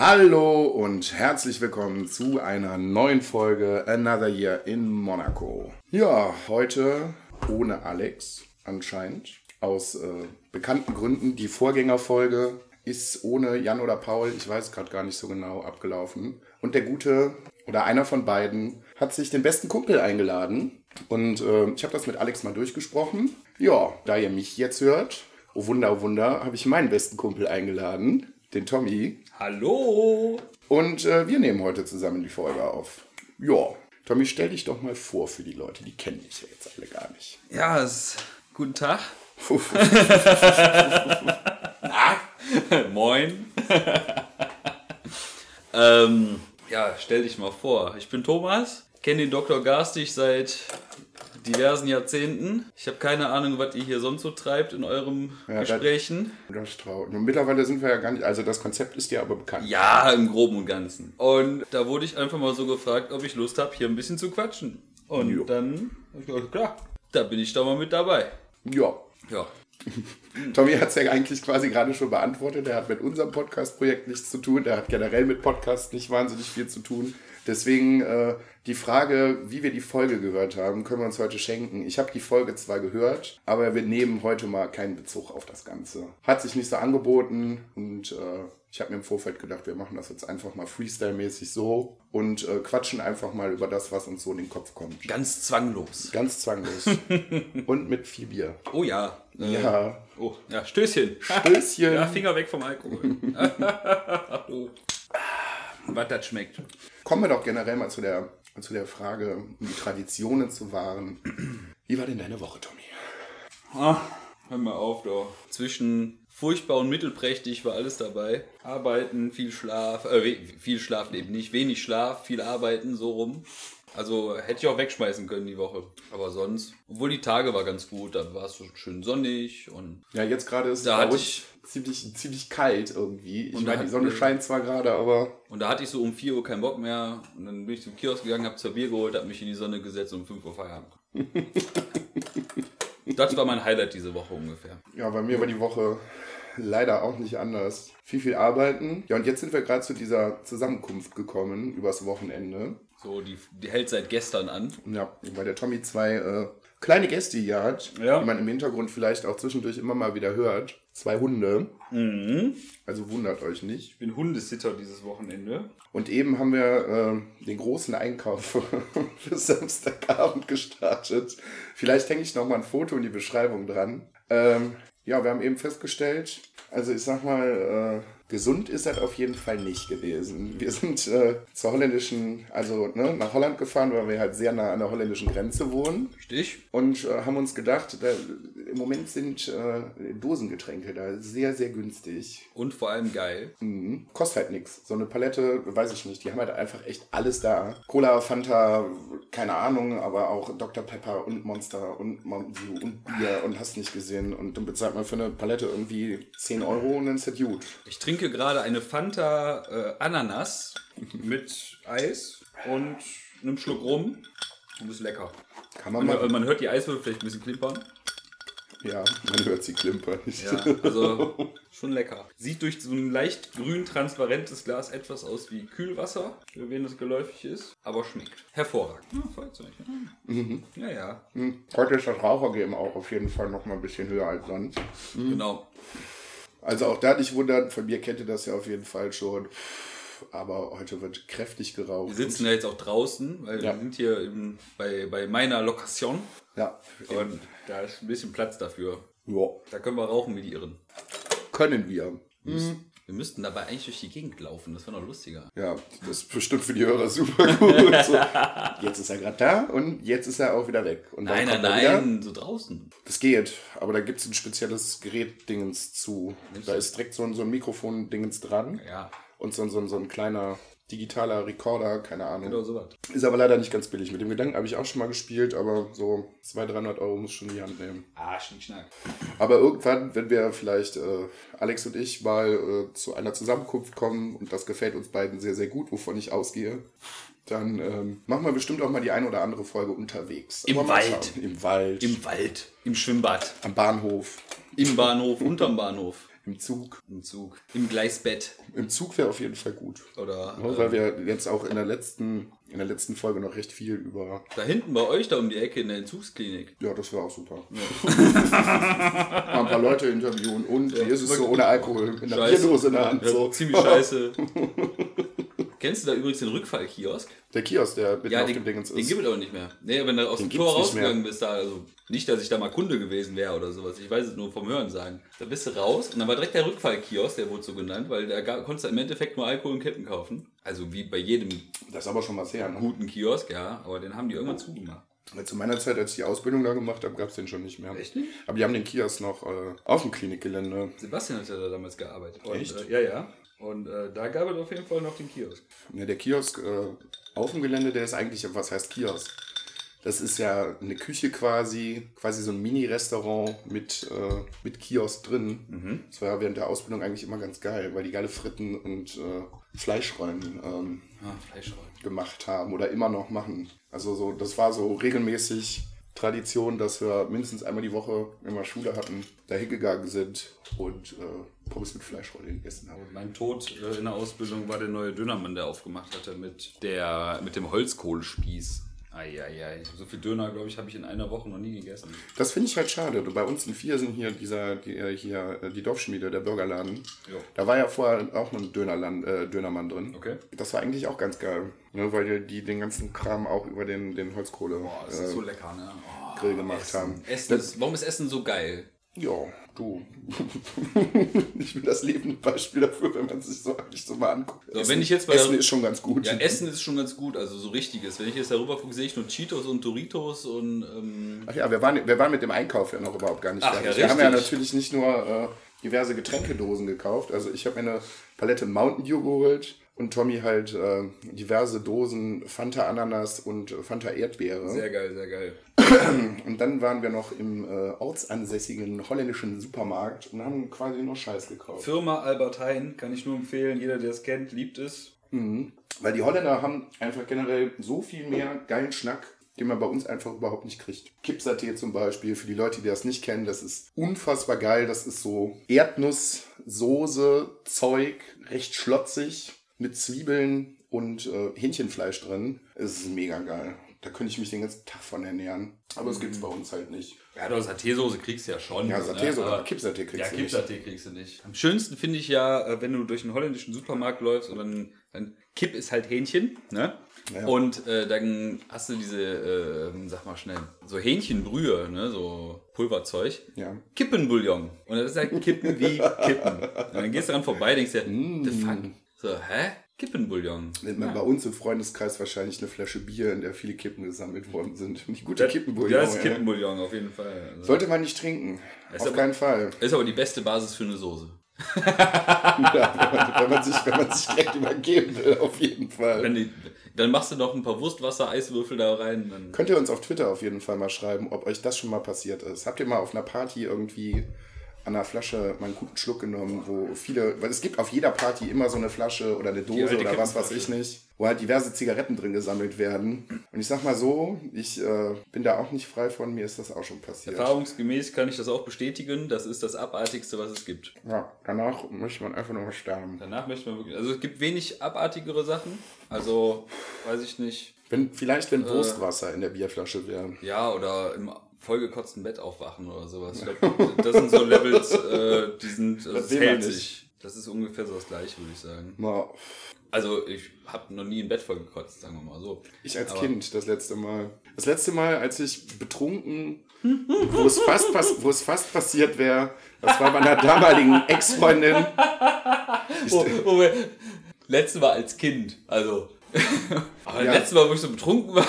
Hallo und herzlich willkommen zu einer neuen Folge Another Year in Monaco. Ja, heute ohne Alex anscheinend. Aus äh, bekannten Gründen. Die Vorgängerfolge ist ohne Jan oder Paul, ich weiß gerade gar nicht so genau, abgelaufen. Und der gute oder einer von beiden hat sich den besten Kumpel eingeladen. Und äh, ich habe das mit Alex mal durchgesprochen. Ja, da ihr mich jetzt hört, oh Wunder, oh Wunder, habe ich meinen besten Kumpel eingeladen, den Tommy. Hallo! Und äh, wir nehmen heute zusammen die Folge auf. Ja, Tommy, stell dich doch mal vor für die Leute, die kennen dich ja jetzt alle gar nicht. Ja, es, guten Tag. Moin. ähm, ja, stell dich mal vor. Ich bin Thomas, kenne den Dr. Garstig seit diversen Jahrzehnten. Ich habe keine Ahnung, was ihr hier sonst so treibt in euren Ja, Gesprächen. Das ist traurig. Und mittlerweile sind wir ja gar nicht, also das Konzept ist dir aber bekannt. Ja, im Groben und Ganzen. Und da wurde ich einfach mal so gefragt, ob ich Lust habe, hier ein bisschen zu quatschen. Und Jo. dann, klar, da bin ich doch mal mit dabei. Ja. Ja. Tommy hat es ja eigentlich quasi gerade schon beantwortet. Er hat mit unserem Podcast-Projekt nichts zu tun. Er hat generell mit Podcasts nicht wahnsinnig viel zu tun. Deswegen äh, die Frage, wie wir die Folge gehört haben, können wir uns heute schenken. Ich habe die Folge zwar gehört, aber wir nehmen heute mal keinen Bezug auf das Ganze. Hat sich nicht so angeboten und äh, ich habe mir im Vorfeld gedacht, wir machen das jetzt einfach mal Freestyle-mäßig so und äh, quatschen einfach mal über das, was uns so in den Kopf kommt. Ganz zwanglos. Ganz zwanglos. und mit viel Bier. Oh ja. Äh, Ja. Oh, ja, Stößchen. Stößchen. Ja, Finger weg vom Alkohol. Was das schmeckt. Kommen wir doch generell mal zu der, zu der Frage, um die Traditionen zu wahren. Wie war denn deine Woche, Tommy? Ah, hör mal auf, doch. Zwischen furchtbar und mittelprächtig war alles dabei. Arbeiten, viel Schlaf, äh, viel Schlaf eben nicht, wenig Schlaf, viel Arbeiten, so rum. Also hätte ich auch wegschmeißen können die Woche. Aber sonst, obwohl die Tage war ganz gut, da war es so schön sonnig und Ja, jetzt gerade ist es Da ich- ziemlich, ziemlich kalt irgendwie. Ich meine, die Sonne scheint zwar gerade, aber Und da hatte ich so um 4 Uhr keinen Bock mehr. Und dann bin ich zum Kiosk gegangen, habe zwei Bier geholt, habe mich in die Sonne gesetzt und um 5 Uhr Feierabend. das war mein Highlight diese Woche ungefähr. ja, bei mir war die Woche leider auch nicht anders. Viel, viel arbeiten. Ja, und jetzt sind wir gerade zu dieser Zusammenkunft gekommen übers Wochenende. So, die, die hält seit gestern an. Ja, weil der Tommy zwei äh, kleine Gäste hier hat, Ja. die man im Hintergrund vielleicht auch zwischendurch immer mal wieder hört. Zwei Hunde. Also wundert euch nicht. Ich bin Hundesitter dieses Wochenende. Und eben haben wir äh, den großen Einkauf für Samstagabend gestartet. Vielleicht hänge ich noch mal ein Foto in die Beschreibung dran. Ähm, ja, wir haben eben festgestellt, also ich sag mal, äh, gesund ist das auf jeden Fall nicht gewesen. Wir sind äh, zur holländischen, also ne, nach Holland gefahren, weil wir halt sehr nah an der holländischen Grenze wohnen. Richtig? Und äh, haben uns gedacht, da, im Moment sind äh, Dosengetränke da sehr, sehr günstig. Und vor allem geil. Mhm. Kostet halt nichts. So eine Palette, weiß ich nicht, die haben halt einfach echt alles da. Cola, Fanta, keine Ahnung, aber auch Dr. Pepper und Monster und Mountain Dew und Bier und hast nicht gesehen. Und dann bezahlt man für eine Palette irgendwie 10 Euro und dann ist das gut. Ich trinke gerade eine Fanta äh, Ananas mit Eis und einem Schluck rum. Und ist lecker. Kann man Man, mal. man hört die Eiswürfel vielleicht ein bisschen klimpern. Ja, man hört sie klimpern. Ja, also schon lecker. Sieht durch so ein leicht grün transparentes Glas etwas aus wie Kühlwasser, für wen das geläufig ist, aber schmeckt. Hervorragend. Ja, Feuerzeug. Ja, ja. ja. Hm, Heute ist das Rauchergame auch auf jeden Fall noch mal ein bisschen höher als sonst. Genau. Also auch da nicht wundern, von mir kennt ihr das ja auf jeden Fall schon. Aber heute wird kräftig geraucht. Wir sitzen ja jetzt auch draußen, weil Ja. wir sind hier im, bei, bei meiner Lokation Ja, und da ist ein bisschen Platz dafür. ja. Da können wir rauchen wie die Irren. können wir. Wir müssten dabei eigentlich durch die Gegend laufen, das wäre noch lustiger. Ja, das ist bestimmt für die Hörer super gut. So, jetzt ist er gerade da und jetzt ist er auch wieder weg. Nein, nein, nein, so draußen. Das geht, aber da gibt es ein spezielles Gerät-Dingens zu. Da ist direkt so ein, so ein Mikrofon-Dingens dran Ja, und so, so, so ein kleiner digitaler Recorder, keine Ahnung. genau sowas. Ist aber leider nicht ganz billig. Mit dem Gedanken habe ich auch schon mal gespielt, aber so 200, 300 Euro muss schon in die Hand nehmen. Ah, Schnickschnack. Aber irgendwann, wenn wir vielleicht, äh, Alex und ich, mal äh, zu einer Zusammenkunft kommen und das gefällt uns beiden sehr, sehr gut, wovon ich ausgehe, dann ähm, machen wir bestimmt auch mal die eine oder andere Folge unterwegs. Im Wald. Im Wald. Im Wald, im Schwimmbad, am Bahnhof. im Bahnhof, unterm Bahnhof. Im Zug. Im Zug. Im Gleisbett. Im Zug wäre auf jeden Fall gut. Oder Ja, weil wir jetzt auch in der letzten, in der letzten Folge noch recht viel über. da hinten bei euch da um die Ecke in der Entzugsklinik. Ja, das wäre auch super. Mal ein paar Leute interviewen und wie ist es so ohne Alkohol in der Bierdose in der Hand. Ja, So. Ziemlich scheiße. Kennst du da übrigens den Rückfallkiosk? Der Kiosk, der mitten Ja, auf den, dem Dingens den ist. gibt es aber nicht mehr. Nee, wenn du aus dem gibt's Tor rausgegangen bist, da, also nicht, dass ich da mal Kunde gewesen wäre oder sowas. Ich weiß es nur vom Hören sagen. Da bist du raus und dann war direkt der Rückfallkiosk, der wurde so genannt, weil da konntest du im Endeffekt nur Alkohol und Kippen kaufen. Also wie bei jedem Das ist aber schon was her. Ne? guten Kiosk, ja. Aber den haben die irgendwann zugemacht. Zu meiner Zeit, als ich die Ausbildung da gemacht habe, gab es den schon nicht mehr. Echt nicht? Aber die haben den Kiosk noch äh, auf dem Klinikgelände. Sebastian hat ja da damals gearbeitet. Und, Echt? Äh, ja, ja. Und äh, da gab es auf jeden Fall noch den Kiosk. Ne, der Kiosk äh, auf dem Gelände, der ist eigentlich, was heißt Kiosk? Das ist ja eine Küche quasi, quasi so ein Mini-Restaurant mit, äh, mit Kiosk drin. Das war ja während der Ausbildung eigentlich immer ganz geil, weil die geile Fritten und äh, Fleischrollen ähm, Ah, Fleischrollen. gemacht haben oder immer noch machen. Also so, das war so regelmäßig Tradition, dass wir mindestens einmal die Woche, wenn wir Schule hatten, da hingegangen sind und äh, Pommes mit Fleischrolle gegessen haben. Mein Tod äh, in der Ausbildung war der neue Dönermann, der aufgemacht hatte mit, der, mit dem Holzkohlspieß. Eieiei. So viel Döner, glaube ich, habe ich in einer Woche noch nie gegessen. Das finde ich halt schade. Bei uns in Viersen hier dieser, die, äh, hier äh, die Dorfschmiede, der Burgerladen. Jo. Da war ja vorher auch ein Dönerland, äh, Dönermann drin. Okay. Das war eigentlich auch ganz geil, ne, weil die den ganzen Kram auch über den, den Holzkohle Boah, das äh, ist so lecker, ne? Oh, Grill gemacht haben. Essen ist, warum ist Essen so geil? Ja, du. ich bin das lebende Beispiel dafür, wenn man sich so eigentlich so mal anguckt. So, Essen, wenn ich jetzt bei Essen der- ist schon ganz gut. Ja, Essen ist schon ganz gut, also so richtiges. Wenn ich jetzt darüber gucke, sehe ich nur Cheetos und Doritos und ähm, Ach ja, wir waren, wir waren mit dem Einkauf ja noch überhaupt gar nicht Ach, fertig. ja, wir haben ja natürlich nicht nur äh, diverse Getränkedosen gekauft. Also ich habe mir eine Palette Mountain Dew geholt und Tommy halt äh, diverse Dosen Fanta Ananas und äh, Fanta Erdbeere. sehr geil, sehr geil. Und dann waren wir noch im äh, ortsansässigen holländischen Supermarkt und haben quasi nur Scheiß gekauft. Firma Albert Heijn kann ich nur empfehlen. Jeder, der es kennt, liebt es. Weil die Holländer haben einfach generell so viel mehr geilen Schnack, den man bei uns einfach überhaupt nicht kriegt. Kipsaté zum Beispiel, für die Leute, die das nicht kennen, das ist unfassbar geil. Das ist so Erdnuss, Soße, Zeug, recht schlotzig, mit Zwiebeln und äh, Hähnchenfleisch drin. Es ist mega geil. Da könnte ich mich den ganzen Tag von ernähren. Aber das gibt's bei uns halt nicht. Ja, doch, Saté-Soße kriegst du ja schon. Ja, Saté-Soße, aber Kipsaté kriegst ja, du nicht. Kipsaté kriegst du nicht. Am schönsten finde ich ja, äh, wenn du durch einen holländischen Supermarkt läufst und dann, dann Kipp ist halt Hähnchen, ne? Ja. Und äh, dann hast du diese, äh, sag mal schnell, so Hähnchenbrühe, ne? So Pulverzeug. Ja. Kippenbouillon. Und das ist halt Kippen wie Kippen. Und dann gehst du dran vorbei, denkst dir, the fuck? So, hä? Kippenbouillon. Nennt man bei uns im Freundeskreis wahrscheinlich eine Flasche Bier, in der viele Kippen gesammelt worden sind. Die gute Das- Kippenbouillon. Das ist ja. Kippenbouillon auf jeden Fall. Also, Sollte man nicht trinken. Auf aber- keinen Fall. ist aber die beste Basis für eine Soße. Ja, wenn, man, wenn, man sich, wenn man sich direkt übergeben will, auf jeden Fall. Die, dann machst du noch ein paar Wurstwasser-Eiswürfel da rein. Dann Könnt ihr uns auf Twitter auf jeden Fall mal schreiben, ob euch das schon mal passiert ist. Habt ihr mal auf einer Party irgendwie an einer Flasche mal einen guten Schluck genommen, wo viele, weil es gibt auf jeder Party immer so eine Flasche oder eine Dose oder was weiß ich nicht, wo halt diverse Zigaretten drin gesammelt werden. Und ich sag mal so, ich äh, bin da auch nicht frei von, mir ist das auch schon passiert. Erfahrungsgemäß kann ich das auch bestätigen. Das ist das Abartigste, was es gibt. Ja, danach möchte man einfach nur sterben. Danach möchte man wirklich. Also es gibt wenig abartigere Sachen. Also, weiß ich nicht. Wenn, vielleicht, Äh. wenn Wurstwasser in der Bierflasche wäre. Ja, oder im vollgekotzten Bett aufwachen oder sowas. Ich glaub, das sind so Levels, äh, die sind. Also Das man hält sich. Das ist ungefähr so das gleiche, würde ich sagen. Mal, Also, ich habe noch nie ein Bett voll gekotzt, sagen wir mal so. Ich als Aber- Kind das letzte Mal. Das letzte Mal, als ich betrunken, wo es fast, pass wo es fast passiert wäre, das war bei einer damaligen Ex-Freundin. Wo, wo wir, letzte Mal als Kind, also. Aber Ja. letzte Mal, wo ich so betrunken war,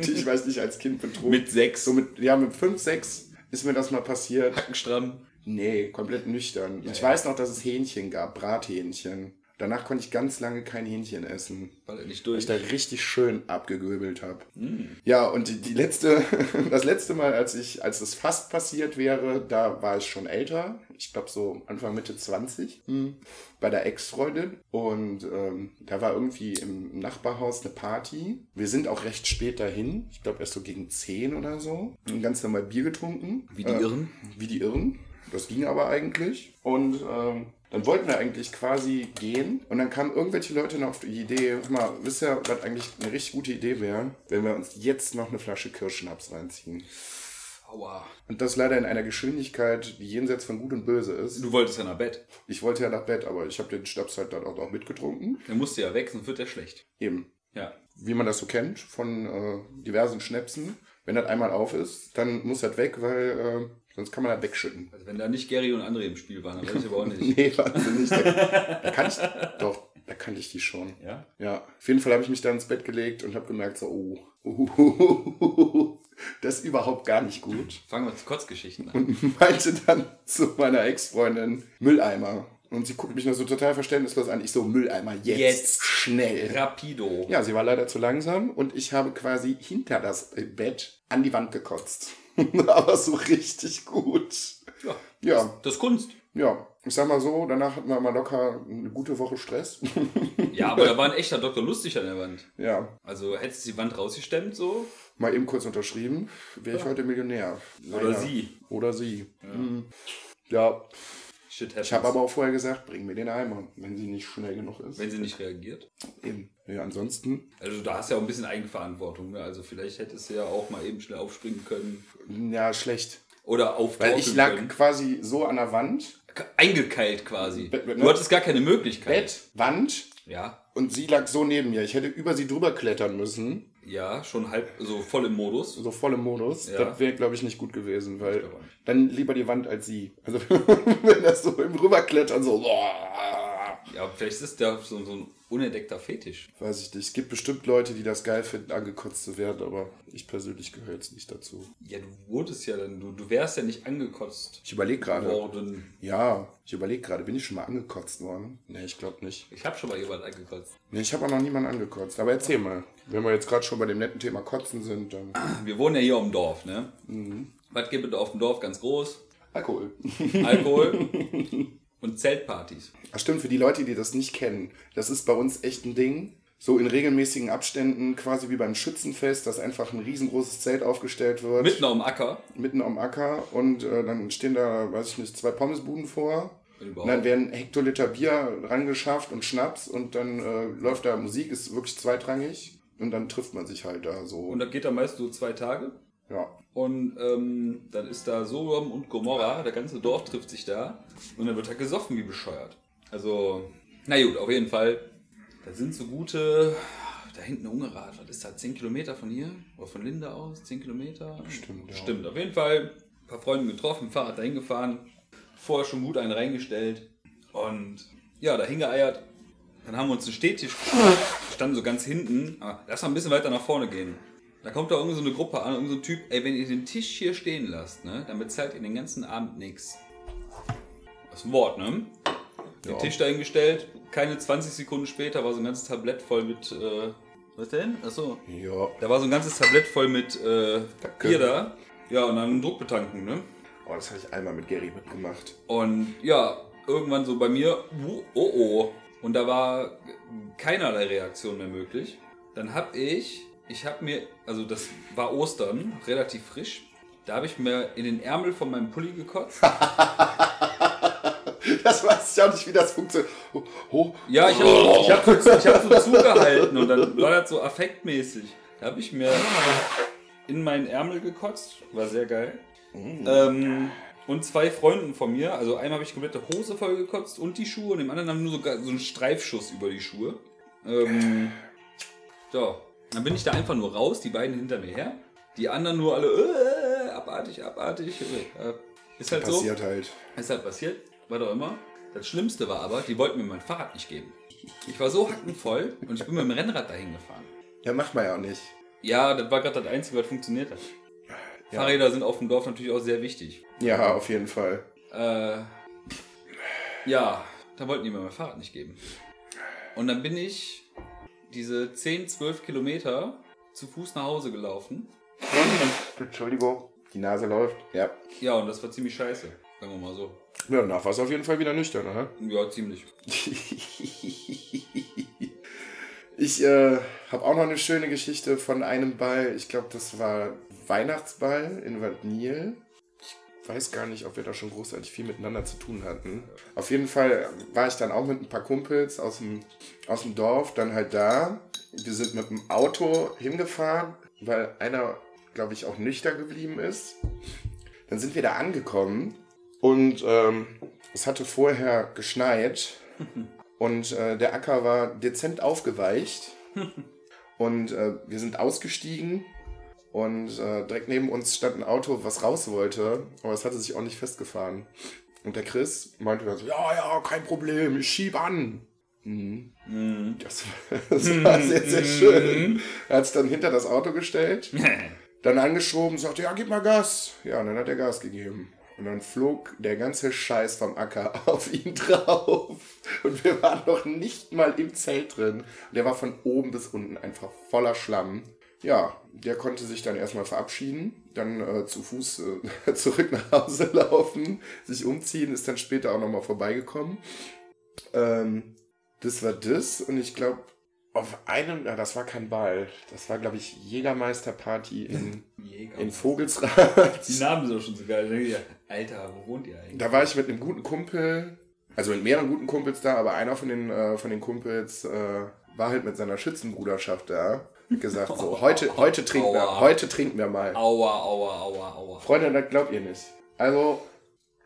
Ich weiß nicht, als Kind betrunken. mit sechs, so mit, ja, mit 5, 6 ist mir das mal passiert. Hackenstramm. Nee, komplett nüchtern. ich ja. weiß noch, dass es Hähnchen gab, Brathähnchen. Danach konnte ich ganz lange kein Hähnchen essen. Weil er nicht weil durch. ich da richtig schön abgegöbelt habe. Ja, und die, die letzte, das letzte Mal, als ich, als es fast passiert wäre, da war ich schon älter. Ich glaube so Anfang Mitte 20 bei der Ex-Freundin. Und ähm, da war irgendwie im Nachbarhaus eine Party. Wir sind auch recht spät dahin. Ich glaube erst so gegen 10 oder so. Und ganz normal Bier getrunken. Wie die Irren. Wie die Irren. Das ging aber eigentlich. Und ähm, dann wollten wir eigentlich quasi gehen. Und dann kamen irgendwelche Leute noch auf die Idee, hör mal, wisst ihr, was eigentlich eine richtig gute Idee wäre, wenn wir uns jetzt noch eine Flasche Kirschschnaps reinziehen. Aua. Und das leider in einer Geschwindigkeit, die jenseits von Gut und Böse ist. Du wolltest ja nach Bett. Ich wollte ja nach Bett, aber ich habe den Schnaps halt dann auch noch mitgetrunken. Der musste ja weg, sonst wird der schlecht. Eben. Ja. Wie man das so kennt von äh, diversen Schnäpsen. Wenn das einmal auf ist, dann muss das weg, weil äh, sonst kann man das wegschütten. Also wenn da nicht Gary und André im Spiel waren, dann weiß ich aber auch nicht. Nee, wahnsinnig. Da, da kann ich, doch, da kannte ich die schon. Ja? Ja, auf jeden Fall habe ich mich da ins Bett gelegt und habe gemerkt, so, oh, uh, das ist überhaupt gar nicht gut. Fangen wir zu Kotzgeschichten an. Und meinte dann zu meiner Ex-Freundin, Mülleimer. Und sie guckt mich nur so total verständnislos an. Ich so, Mülleimer, jetzt, Jetzt. schnell. Rapido. Ja, sie war leider zu langsam und ich habe quasi hinter das Bett an die Wand gekotzt. Aber so richtig gut. Ja. Ja, Das ist Kunst. ja. Ich sag mal so, danach hatten wir mal locker eine gute Woche Stress. Ja, aber da war ein echter Dr. Lustig an der Wand. ja, Also hättest du die Wand rausgestemmt so? Mal eben kurz unterschrieben, wäre ich heute Millionär. Oder Leider. sie. Oder sie. Ja, Shit happens. ich habe aber auch vorher gesagt, bring mir den Eimer, wenn sie nicht schnell genug ist. Wenn sie nicht reagiert. Eben. Ja, ansonsten, Also da hast du ja auch ein bisschen Eigenverantwortung. Ne? Also vielleicht hättest du ja auch mal eben schnell aufspringen können. ja, schlecht. Oder Weil ich lag können. quasi so an der Wand, Eingekeilt quasi. Bett- Bett, Du ne? hattest gar keine Möglichkeit. Bett, Wand Ja. und sie lag so neben mir. Ich hätte über sie drüber klettern müssen, Ja, schon halb, so voll im Modus. so voll im Modus. Ja. Das wäre, glaube ich, nicht gut gewesen, weil dann lieber die Wand als sie. Also wenn das so im Rüberklettern so, Ja, vielleicht ist der so, so ein unentdeckter Fetisch. weiß ich nicht. Es gibt bestimmt Leute, die das geil finden, angekotzt zu werden, aber ich persönlich gehöre jetzt nicht dazu. Ja, du wurdest ja dann, du, du wärst ja nicht angekotzt Ich überlege gerade. Ja, ich überlege gerade, bin ich schon mal angekotzt worden? Nee, ich glaube nicht. Ich habe schon mal jemand angekotzt. Nee, ich habe auch noch niemanden angekotzt. Aber erzähl mal. Wenn wir jetzt gerade schon bei dem netten Thema Kotzen sind, dann Wir wohnen ja hier auf dem Dorf, ne? Was gibt es auf dem Dorf ganz groß? Alkohol. Alkohol und Zeltpartys. Ach stimmt, für die Leute, die das nicht kennen, das ist bei uns echt ein Ding. So in regelmäßigen Abständen, quasi wie beim Schützenfest, dass einfach ein riesengroßes Zelt aufgestellt wird. Mitten dem Acker. mitten am Acker und äh, dann stehen da, weiß ich nicht, zwei Pommesbuden vor. Und dann werden Hektoliter Bier rangeschafft und Schnaps und dann äh, läuft da Musik, ist wirklich zweitrangig und dann trifft man sich halt da so. Und das geht dann meist so zwei Tage. Ja. Und ähm, dann ist da Sodom und Gomorra, der ganze Dorf trifft sich da und dann wird da gesoffen wie bescheuert. Also, na gut, auf jeden Fall. Da sind so gute, da hinten Ungerad, was ist da, 10 Kilometer von hier? Oder von Linde aus, 10 Kilometer? Stimmt, ja. Stimmt, auf jeden Fall. Ein paar Freunde getroffen, Fahrrad dahin gefahren, vorher schon gut einen reingestellt und ja, da hingeeiert. Dann haben wir uns einen Stehtisch, standen so ganz hinten, aber lass mal ein bisschen weiter nach vorne gehen. Da kommt da irgendwie so eine Gruppe an, irgend so Typ, ey, wenn ihr den Tisch hier stehen lasst, ne, dann bezahlt ihr den ganzen Abend nichts. Das ist ein Wort, ne? Den Ja. Tisch dahingestellt, keine 20 Sekunden später war so ein ganzes Tablett voll mit, äh, was denn? Achso, Ja. da war so ein ganzes Tablett voll mit äh. Bier da. Ja, und dann Druckbetankung, ne? Oh, das habe ich einmal mit Gary mitgemacht. Und ja, irgendwann so bei mir, oh oh. oh. Und da war keinerlei Reaktion mehr möglich. Dann hab ich, ich hab mir, also das war Ostern, relativ frisch. Da habe ich mir in den Ärmel von meinem Pulli gekotzt. Das weiß ich auch nicht, wie das funktioniert. Oh, oh. Ja, ich habe ich hab so, ich hab so zugehalten und dann war das so affektmäßig. Da habe ich mir in meinen Ärmel gekotzt. War sehr geil. Ähm, und zwei Freunden von mir, also einmal habe ich komplette Hose voll gekotzt und die Schuhe und dem anderen haben nur so, so einen Streifschuss über die Schuhe. Ähm, so, dann bin ich da einfach nur raus, die beiden hinter mir her. Die anderen nur alle, äh, abartig, abartig. Äh, ist halt so. Passiert halt. Ist halt passiert, was auch immer. Das Schlimmste war aber, die wollten mir mein Fahrrad nicht geben. Ich war so hackenvoll und ich bin mit dem Rennrad dahin gefahren. Ja, macht man ja auch nicht. Ja, das war gerade das Einzige, was funktioniert hat. Ja. Fahrräder sind auf dem Dorf natürlich auch sehr wichtig. Ja, auf jeden Fall. Äh, ja, da wollten die mir mein Fahrrad nicht geben. Und dann bin ich diese 10, 12 Kilometer zu Fuß nach Hause gelaufen. Entschuldigung. Die Nase läuft. Ja. Ja, und das war ziemlich scheiße. Sagen wir mal so. Ja, danach war es auf jeden Fall wieder nüchtern, oder? Ja, ziemlich. Ich äh, habe auch noch eine schöne Geschichte von einem Ball. Ich glaube, das war Weihnachtsball in Bad Nil. Weiß gar nicht, ob wir da schon großartig viel miteinander zu tun hatten. Auf jeden Fall war ich dann auch mit ein paar Kumpels aus dem, aus dem Dorf dann halt da. Wir sind mit dem Auto hingefahren, weil einer, glaube ich, auch nüchtern geblieben ist. Dann sind wir da angekommen und ähm, es hatte vorher geschneit und äh, der Acker war dezent aufgeweicht. Und äh, wir sind ausgestiegen und äh, direkt neben uns stand ein Auto, was raus wollte, aber es hatte sich auch nicht festgefahren. Und der Chris meinte dann so, ja, ja, kein Problem, ich schieb an. Mhm. Das, war, das war sehr, sehr schön. Er hat es dann hinter das Auto gestellt, dann angeschoben, sagte, ja, gib mal Gas. Ja, und dann hat er Gas gegeben. Und dann flog der ganze Scheiß vom Acker auf ihn drauf. Und wir waren noch nicht mal im Zelt drin. Und der war von oben bis unten einfach voller Schlamm. Ja, der konnte sich dann erstmal verabschieden, dann äh, zu Fuß äh, zurück nach Hause laufen, sich umziehen, ist dann später auch nochmal vorbeigekommen. Ähm, das war das und ich glaube, auf einem, ja, das war kein Ball, das war glaube ich Jägermeisterparty in, Jäger. in Vogelsrad. Die Namen sind auch schon so geil. Ich, Alter, wo wohnt ihr eigentlich? Da war ich mit einem guten Kumpel, also mit mehreren guten Kumpels da, aber einer von den, äh, von den Kumpels äh, war halt mit seiner Schützenbruderschaft da. Gesagt, so, heute, heute, trinken wir, heute trinken wir mal. Aua, aua, aua, aua. Freunde, das glaubt ihr nicht. Also,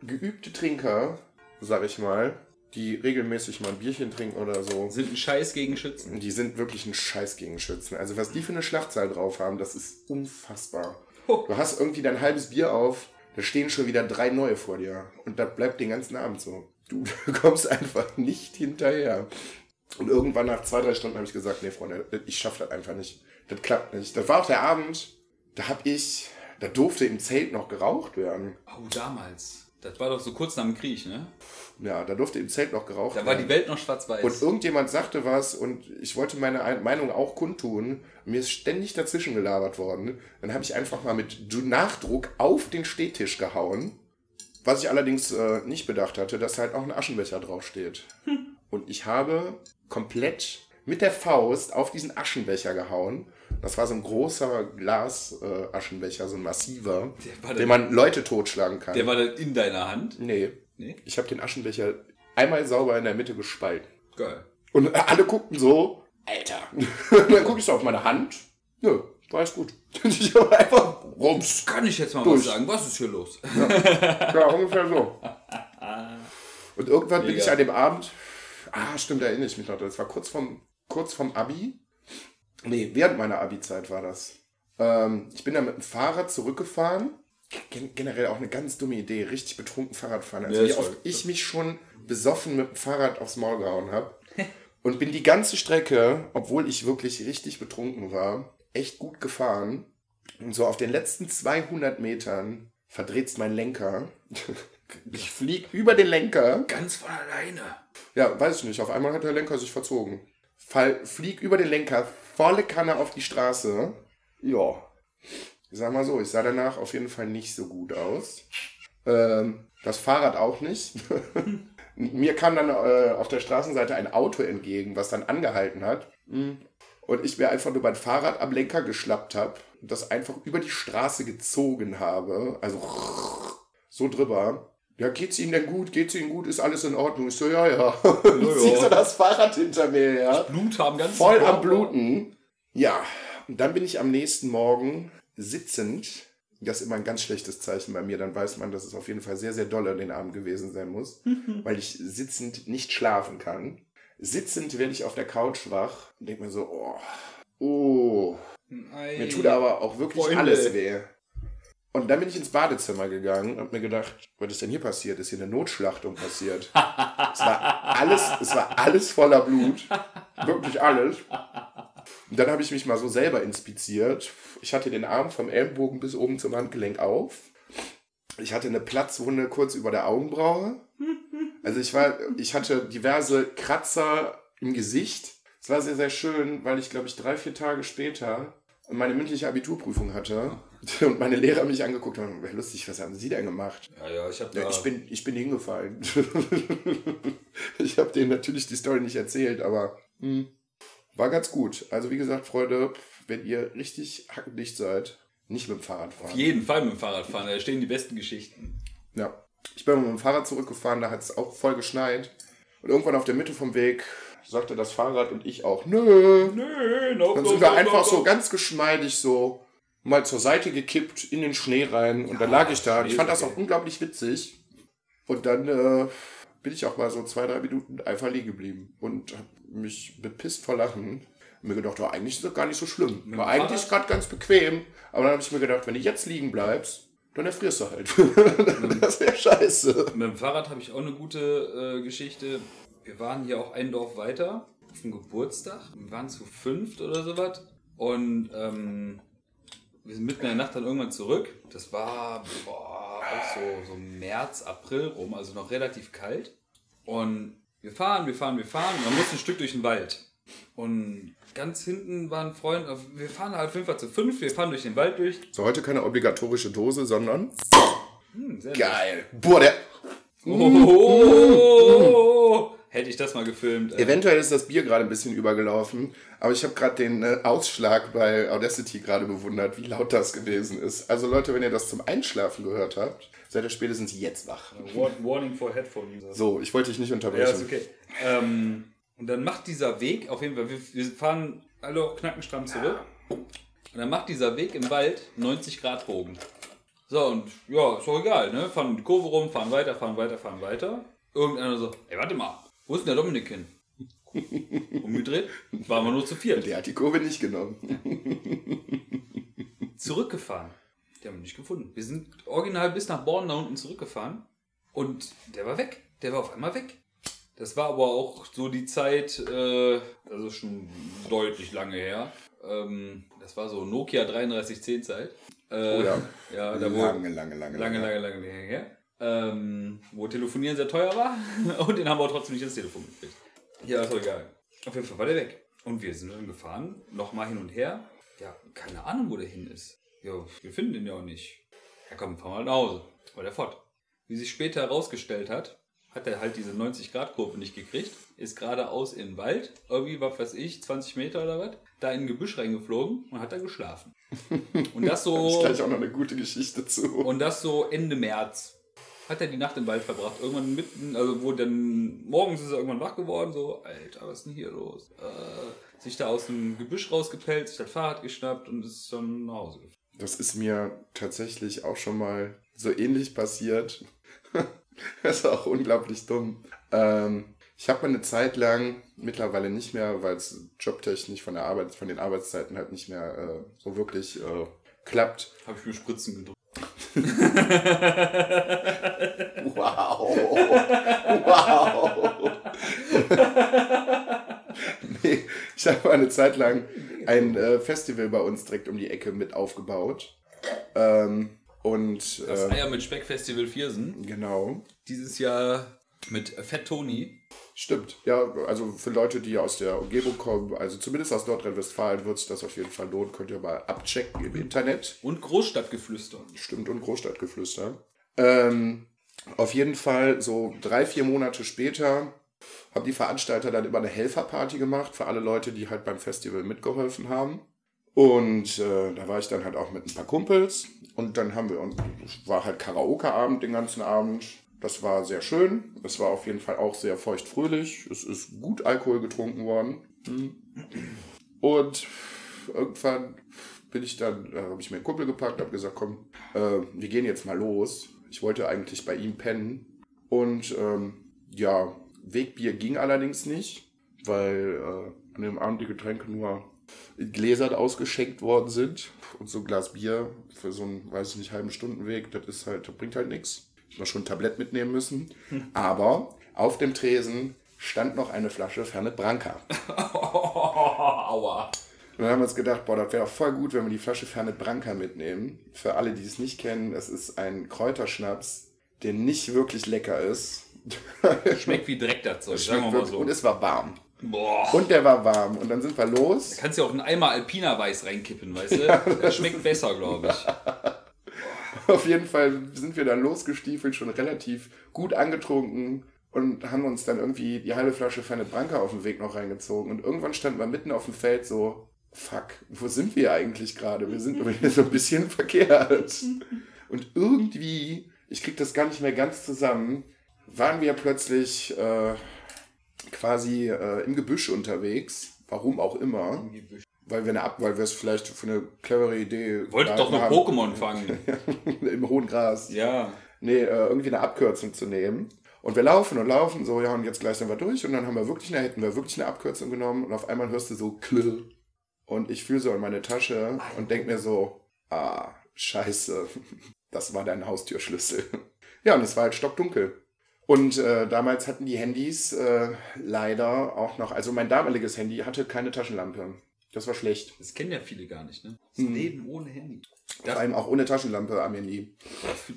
geübte Trinker, sag ich mal, die regelmäßig mal ein Bierchen trinken oder so, Sind ein Scheiß gegen Schützen. die sind wirklich ein Scheiß gegen Schützen. Also, was die für eine Schlachtzahl drauf haben, das ist unfassbar. Du hast irgendwie dein halbes Bier auf, da stehen schon wieder drei neue vor dir. Und das bleibt den ganzen Abend so. Du kommst einfach nicht hinterher. Und irgendwann nach zwei, drei Stunden habe ich gesagt, nee, Freunde, ich schaffe das einfach nicht. Das klappt nicht. Das war auch der Abend, da habe ich, da durfte im Zelt noch geraucht werden. Oh, damals. Das war doch so kurz nach dem Krieg, ne? Ja, da durfte im Zelt noch geraucht Da war werden. die Welt noch schwarz-weiß. Und irgendjemand sagte was und ich wollte meine Ein- Meinung auch kundtun. Mir ist ständig dazwischen gelabert worden. Dann habe ich einfach mal mit Du- Nachdruck auf den Stehtisch gehauen. Was ich allerdings äh, nicht bedacht hatte, dass halt auch ein Aschenbecher draufsteht. Und ich habe komplett mit der Faust auf diesen Aschenbecher gehauen. Das war so ein großer Glas-Aschenbecher, Aschenbecher, so ein massiver, den dann- man Leute totschlagen kann. Der war dann in deiner Hand. nee, Nee? ich habe den Aschenbecher einmal sauber in der Mitte gespalten. Geil. Und alle guckten so, Alter. Dann gucke ich so auf meine Hand. Nö, war alles gut. Ich habe einfach rums. Kann ich jetzt mal Durch. was sagen? Was ist hier los? Ja, ungefähr so. Und irgendwann bin Mega. ich an dem Abend, ah, stimmt, da erinnere ich mich noch, das war kurz vom, kurz vom Abi. Nee, während meiner Abi-Zeit war das. Ähm, ich bin dann mit dem Fahrrad zurückgefahren. Gen generell auch eine ganz dumme Idee, richtig betrunken Fahrrad fahren. Also Ja, wie oft ich mich schon besoffen mit dem Fahrrad aufs Maul gehauen habe. Und bin die ganze Strecke, obwohl ich wirklich richtig betrunken war, echt gut gefahren. Und so auf den letzten 200 Metern verdreht's mein Lenker. Ich flieg über den Lenker. Ganz von alleine. Ja, weiß ich nicht. Auf einmal hat der Lenker sich verzogen. Fall, flieg über den Lenker, volle Kanne auf die Straße. Ja. Ich sag mal so, ich sah danach auf jeden Fall nicht so gut aus. Ähm, das Fahrrad auch nicht. Mir kam dann äh, auf der Straßenseite ein Auto entgegen, was dann angehalten hat. Und ich mir einfach nur mein Fahrrad am Lenker geschlappt habe und das einfach über die Straße gezogen habe. Also so drüber. Ja, geht's Ihnen denn gut? Geht's Ihnen gut? Ist alles in Ordnung? Ich so, ja, ja. Und zieh so das Fahrrad hinter mir her. Blut haben ganz Voll am Bluten. Ja, und dann bin ich am nächsten Morgen sitzend. Das ist immer ein ganz schlechtes Zeichen bei mir. Dann weiß man, dass es auf jeden Fall sehr, sehr dolle den Abend gewesen sein muss, weil ich sitzend nicht schlafen kann. Sitzend werde ich auf der Couch wach und denke mir so, oh, oh, mir tut aber auch wirklich Freunde. alles weh. Und dann bin ich ins Badezimmer gegangen und mir gedacht, was ist denn hier passiert? Ist hier eine Notschlachtung passiert? es war alles, es war alles voller Blut. Wirklich alles. Und dann habe ich mich mal so selber inspiziert. Ich hatte den Arm vom Ellenbogen bis oben zum Handgelenk auf. Ich hatte eine Platzwunde kurz über der Augenbraue. Also ich war, ich hatte diverse Kratzer im Gesicht. Es war sehr, sehr schön, weil ich, glaube ich, drei, vier Tage später meine mündliche Abiturprüfung hatte und meine Lehrer mich angeguckt haben. Wäre lustig, was haben Sie denn gemacht? Ja, ja, ich hab. Ja, ich bin, ich bin hingefallen. ich habe denen natürlich die Story nicht erzählt, aber hm, war ganz gut. Also wie gesagt, Freunde, wenn ihr richtig hackendicht seid, nicht mit dem Fahrrad fahren. auf jeden Fall mit dem Fahrrad fahren. Da stehen die besten Geschichten. Ja. Ich bin mit dem Fahrrad zurückgefahren, da hat es auch voll geschneit. Und irgendwann auf der Mitte vom Weg sagte das Fahrrad und ich auch, nö. Nö, no, Dann sind wir einfach so ganz geschmeidig so mal zur Seite gekippt in den Schnee rein und dann lag ich da. Ich fand das auch unglaublich witzig. Und dann äh, bin ich auch mal so zwei, drei Minuten einfach liegen geblieben und hab mich bepisst vor Lachen. Und mir gedacht, oh, eigentlich ist das gar nicht so schlimm. dem War eigentlich gerade ganz bequem. Aber dann habe ich mir gedacht, wenn du jetzt liegen bleibst, dann erfrierst du halt. das wäre scheiße. Mit dem Fahrrad habe ich auch eine gute äh, Geschichte. Wir waren hier auch ein Dorf weiter auf dem Geburtstag. Wir waren zu fünft oder sowas. Und ähm, wir sind mitten in der Nacht dann irgendwann zurück. Das war boah, so, so März, April rum, also noch relativ kalt. Und wir fahren, wir fahren, wir fahren. Und dann mussten ein Stück durch den Wald. Und ganz hinten war ein Freund. also Wir fahren halt Fall zu fünf. Wir fahren durch den Wald durch. So, heute keine obligatorische Dose, sondern. Hm, sehr Geil. Boah, der. Oh, hätte ich das mal gefilmt. äh. Eventuell ist das Bier gerade ein bisschen übergelaufen, aber ich habe gerade den äh, Ausschlag bei Audacity gerade bewundert, wie laut das gewesen ist. Also Leute, wenn ihr das zum Einschlafen gehört habt, seid ihr spätestens jetzt wach. War- Warning for Headphone Users. So, ich wollte dich nicht Ja, unterbrechen. ist okay. Ähm, und dann macht dieser Weg, auf jeden Fall, wir, wir fahren alle knackenstramm zurück. Und dann macht dieser Weg im Wald 90 Grad Bogen. So, und ja, ist doch egal, ne? Fahren die Kurve rum, fahren weiter, fahren weiter, fahren weiter. Irgendeiner so, ey, warte mal, wo ist denn der Dominik hin? Umgedreht, waren wir nur zu viert. Der hat die Kurve nicht genommen. zurückgefahren. Die haben wir nicht gefunden. Wir sind original bis nach Born da unten zurückgefahren und der war weg. Der war auf einmal weg. Das war aber auch so die Zeit, äh, also schon deutlich lange her. Ähm, das war so Nokia 3310 Zeit. Äh, Oh ja. ja, da wo, lange, lange, lange, lange, lange, lange her. Ähm, wo Telefonieren sehr teuer war und den haben wir auch trotzdem nicht ins Telefon gekriegt. Ja, ist doch egal. Auf jeden Fall war der weg. Und wir sind dann gefahren, nochmal hin und her. Ja, keine Ahnung, wo der hin ist. Ja, wir finden den ja auch nicht. Ja komm, fahren wir halt nach Hause. War der fort. Wie sich später herausgestellt hat, hat er halt diese 90-Grad-Kurve nicht gekriegt, ist geradeaus in den Wald, irgendwie, was weiß ich, 20 Meter oder was, da in ein Gebüsch reingeflogen und hat da geschlafen. Und das so, gleich auch noch eine gute Geschichte zu. und das so Ende März. Hat er die Nacht im Wald verbracht. Irgendwann mitten, also wo dann, morgens ist er irgendwann wach geworden, so, Alter, was ist denn hier los? Äh, sich da aus dem Gebüsch rausgepellt, sich das Fahrrad geschnappt und ist dann nach Hause gefahren. Das ist mir tatsächlich auch schon mal so ähnlich passiert. das ist auch unglaublich dumm. Ähm, ich habe mal eine Zeit lang, mittlerweile nicht mehr, weil es jobtechnisch von der Arbeit, von den Arbeitszeiten halt nicht mehr äh, so wirklich äh, klappt. Habe ich mir Spritzen gedrückt. Wow. Wow. nee, ich habe eine Zeit lang ein äh, Festival bei uns direkt um die Ecke mit aufgebaut. Ähm, und Das äh, Eier mit Speck Festival Viersen. genau. Dieses Jahr mit Fett Toni. Stimmt. Ja, also für Leute, die aus der Umgebung kommen, also zumindest aus Nordrhein-Westfalen, wird sich das auf jeden Fall lohnen. Könnt ihr mal abchecken im Internet. Und Großstadtgeflüster. Stimmt, und Großstadtgeflüster. Ähm, auf jeden Fall, so drei, vier Monate später, haben die Veranstalter dann immer eine Helferparty gemacht für alle Leute, die halt beim Festival mitgeholfen haben. Und äh, da war ich dann halt auch mit ein paar Kumpels. Und dann haben wir es war halt Karaoke-Abend den ganzen Abend. Das war sehr schön. Es war auf jeden Fall auch sehr feuchtfröhlich. Es ist gut Alkohol getrunken worden. Und irgendwann bin ich dann, äh, habe ich mir einen Kumpel gepackt, habe gesagt, komm, äh, wir gehen jetzt mal los. Ich wollte eigentlich bei ihm pennen. Und ähm, ja, Wegbier ging allerdings nicht, weil äh, an dem Abend die Getränke nur in Gläsern ausgeschenkt worden sind. Und so ein Glas Bier für so einen, weiß ich nicht, halben Stundenweg, das ist halt, das bringt halt nichts. Ich habe schon ein Tablett mitnehmen müssen. Aber auf dem Tresen stand noch eine Flasche Fernet Branca. Aua. Und dann haben wir uns gedacht, boah, das wäre doch voll gut, wenn wir die Flasche Fernet Branca mitnehmen. Für alle, die es nicht kennen, es ist ein Kräuterschnaps, der nicht wirklich lecker ist. Schmeckt wie Dreck das Zeug, sagen wir mal so. Und es war warm. Boah. Und der war warm. Und dann sind wir los. Kannst ja auch einen Eimer Alpina Weiß reinkippen, weißt du? Das schmeckt besser, glaube ich. Auf jeden Fall sind wir dann losgestiefelt, schon relativ gut angetrunken und haben uns dann irgendwie die halbe Flasche Fernet Branca auf dem Weg noch reingezogen. Und irgendwann standen wir mitten auf dem Feld so, fuck, wo sind wir eigentlich gerade? Wir sind so ein bisschen verkehrt. Und irgendwie ich krieg das gar nicht mehr ganz zusammen, waren wir plötzlich äh, quasi äh, im Gebüsch unterwegs. Warum auch immer. Weil wir eine Ab weil wir es vielleicht für eine clevere Idee. Wolltet doch noch haben, Pokémon fangen. Im hohen Gras. ja. Nee, äh, irgendwie eine Abkürzung zu nehmen. Und wir laufen und laufen, so, ja, und jetzt gleich sind wir durch. Und dann haben wir wirklich eine, hätten wir wirklich eine Abkürzung genommen. Und auf einmal hörst du so Klill. Und ich fühle so in meine Tasche und denk mir so, ah, scheiße, das war dein Haustürschlüssel. Ja, und es war halt stockdunkel. Und äh, damals hatten die Handys äh, leider auch noch, also mein damaliges Handy hatte keine Taschenlampe. Das war schlecht. Das kennen ja viele gar nicht, ne? Das Leben ohne Handy. Vor allem auch ohne Taschenlampe am Handy.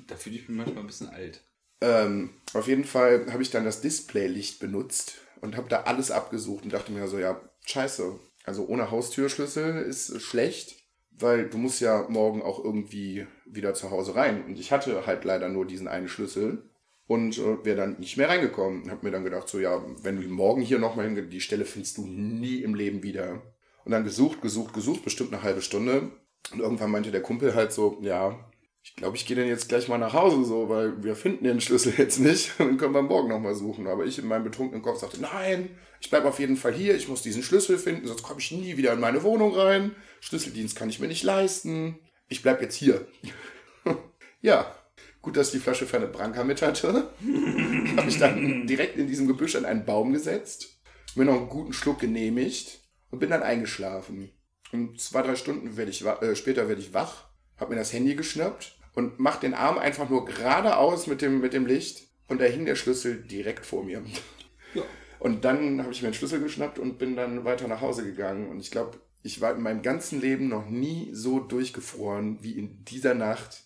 Da fühle ich mich manchmal ein bisschen alt. Ähm, auf jeden Fall habe ich dann das Displaylicht benutzt und habe da alles abgesucht und dachte mir so, ja, scheiße. Also ohne Haustürschlüssel ist schlecht, weil du musst ja morgen auch irgendwie wieder zu Hause rein. Und ich hatte halt leider nur diesen einen Schlüssel und äh, wäre dann nicht mehr reingekommen. Und habe mir dann gedacht, so ja, wenn du morgen hier nochmal hingehst, die Stelle findest du nie im Leben wieder. Und dann gesucht, gesucht, gesucht, bestimmt eine halbe Stunde. Und irgendwann meinte der Kumpel halt so, ja, ich glaube, ich gehe dann jetzt gleich mal nach Hause so, weil wir finden den Schlüssel jetzt nicht. Dann können wir morgen nochmal suchen. Aber ich in meinem betrunkenen Kopf sagte, nein, ich bleibe auf jeden Fall hier. Ich muss diesen Schlüssel finden, sonst komme ich nie wieder in meine Wohnung rein. Schlüsseldienst kann ich mir nicht leisten. Ich bleib jetzt hier. ja, gut, dass ich die Flasche Ferne Branca mit hatte. Habe ich dann direkt in diesem Gebüsch an einen Baum gesetzt, mir noch einen guten Schluck genehmigt und bin dann eingeschlafen. Und zwei, drei Stunden werd ich, äh, später werde ich wach, habe mir das Handy geschnappt und mach den Arm einfach nur geradeaus mit dem, mit dem Licht und da hing der Schlüssel direkt vor mir. Ja. Und dann habe ich mir den Schlüssel geschnappt und bin dann weiter nach Hause gegangen. Und ich glaube, ich war in meinem ganzen Leben noch nie so durchgefroren wie in dieser Nacht.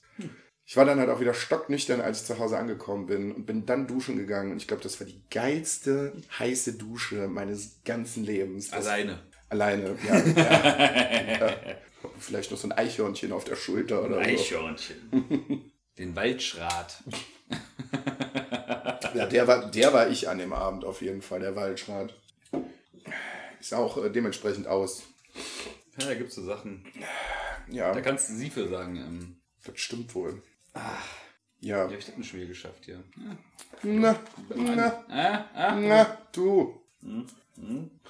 Ich war dann halt auch wieder stocknüchtern, als ich zu Hause angekommen bin und bin dann duschen gegangen. Und ich glaube, das war die geilste heiße Dusche meines ganzen Lebens. Das Alleine. Alleine, ja. ja. ja. Vielleicht noch so ein Eichhörnchen auf der Schulter oder so. Eichhörnchen. Den Waldschrat. Ja, der war, der war ich an dem Abend auf jeden Fall, der Waldschrat. Ist auch äh, dementsprechend aus. Ja, da gibt es so Sachen. Ja, Da kannst du sie für sagen. Ähm, das stimmt wohl. Ja, wie habe ich das denn schon wieder geschafft hier? Ja. na, na, Ah, ah. na, du.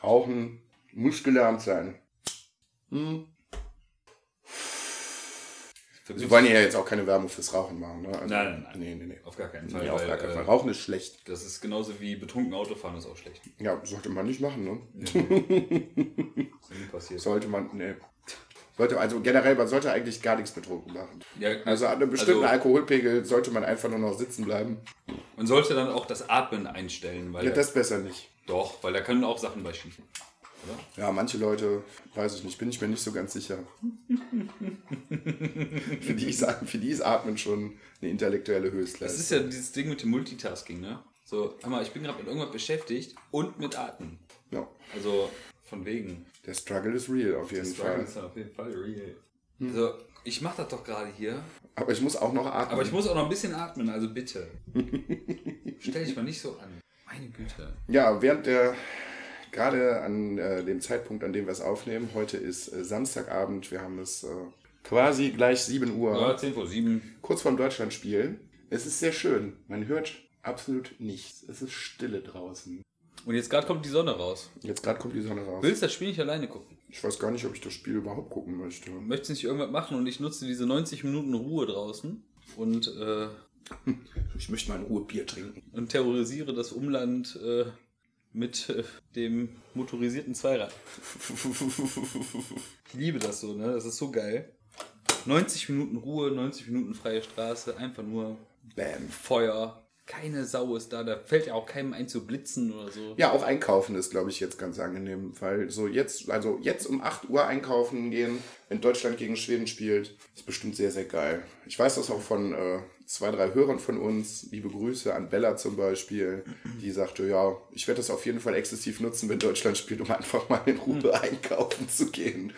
Rauchen muss gelernt sein. Wir wollen ja jetzt auch keine Werbung fürs Rauchen machen, ne? Also, Nein, nein, nein. Nee, nee, nee. Auf gar keinen Fall. Nee, auf weil, gar keinen äh, Fall. Rauchen ist schlecht. Das ist genauso wie betrunken Autofahren ist auch schlecht. Ja, sollte man nicht machen, ne? Ist nie passiert. Sollte man, nee. Sollte, also generell, man sollte eigentlich gar nichts betrunken machen. Ja, Also an einem bestimmten also- Alkoholpegel sollte man einfach nur noch sitzen bleiben. Man sollte dann auch das Atmen einstellen, weil Ja, da- das besser nicht. doch, weil da können auch Sachen bei schiefgehen. Ja, manche Leute, weiß ich nicht, bin ich mir nicht so ganz sicher. für, die ist, für die ist Atmen schon eine intellektuelle Das Höchstleistung. ist ja dieses Ding mit dem Multitasking, ne? So, hör mal, ich bin gerade mit irgendwas beschäftigt und mit Atmen. Ja, Also, von wegen. der Struggle ist real auf jeden Das Fall. ist auf jeden Fall real. Also, ich mach das doch gerade hier, Aber ich muss auch noch atmen. aber ich muss auch noch ein bisschen atmen, also bitte. Stell dich mal nicht so an. Meine Güte. Ja, während der, gerade an äh, dem Zeitpunkt, an dem wir es aufnehmen, heute ist äh, Samstagabend, wir haben es äh, quasi gleich 7 Uhr, Ja, 10 vor 7. kurz vorm Deutschlandspiel. Es ist sehr schön. Man hört absolut nichts. Es ist Stille draußen. Und jetzt gerade kommt die Sonne raus. Jetzt gerade kommt die Sonne raus. Willst das Spiel nicht alleine gucken? Ich weiß gar nicht, ob ich das Spiel überhaupt gucken möchte. Möchtest nicht irgendwas machen und ich nutze diese 90 Minuten Ruhe draußen und, äh, Ich möchte mal in Ruhe Bier trinken. und terrorisiere das Umland äh, mit äh, dem motorisierten Zweirad. Ich liebe das so, ne? Das ist so geil. 90 Minuten Ruhe, 90 Minuten freie Straße, einfach nur Bam. Feuer. Keine Sau ist da, da fällt ja auch keinem ein zu blitzen oder so. Ja, auch einkaufen ist, glaube ich, jetzt ganz angenehm, weil so jetzt, also jetzt um 8 Uhr einkaufen gehen, wenn Deutschland gegen Schweden spielt, ist bestimmt sehr, sehr geil. Ich weiß das auch von äh, zwei, drei Hörern von uns. Liebe Grüße an Bella zum Beispiel, die sagte, ja, ich werde das auf jeden Fall exzessiv nutzen, wenn Deutschland spielt, um einfach mal in Ruhe einkaufen zu gehen.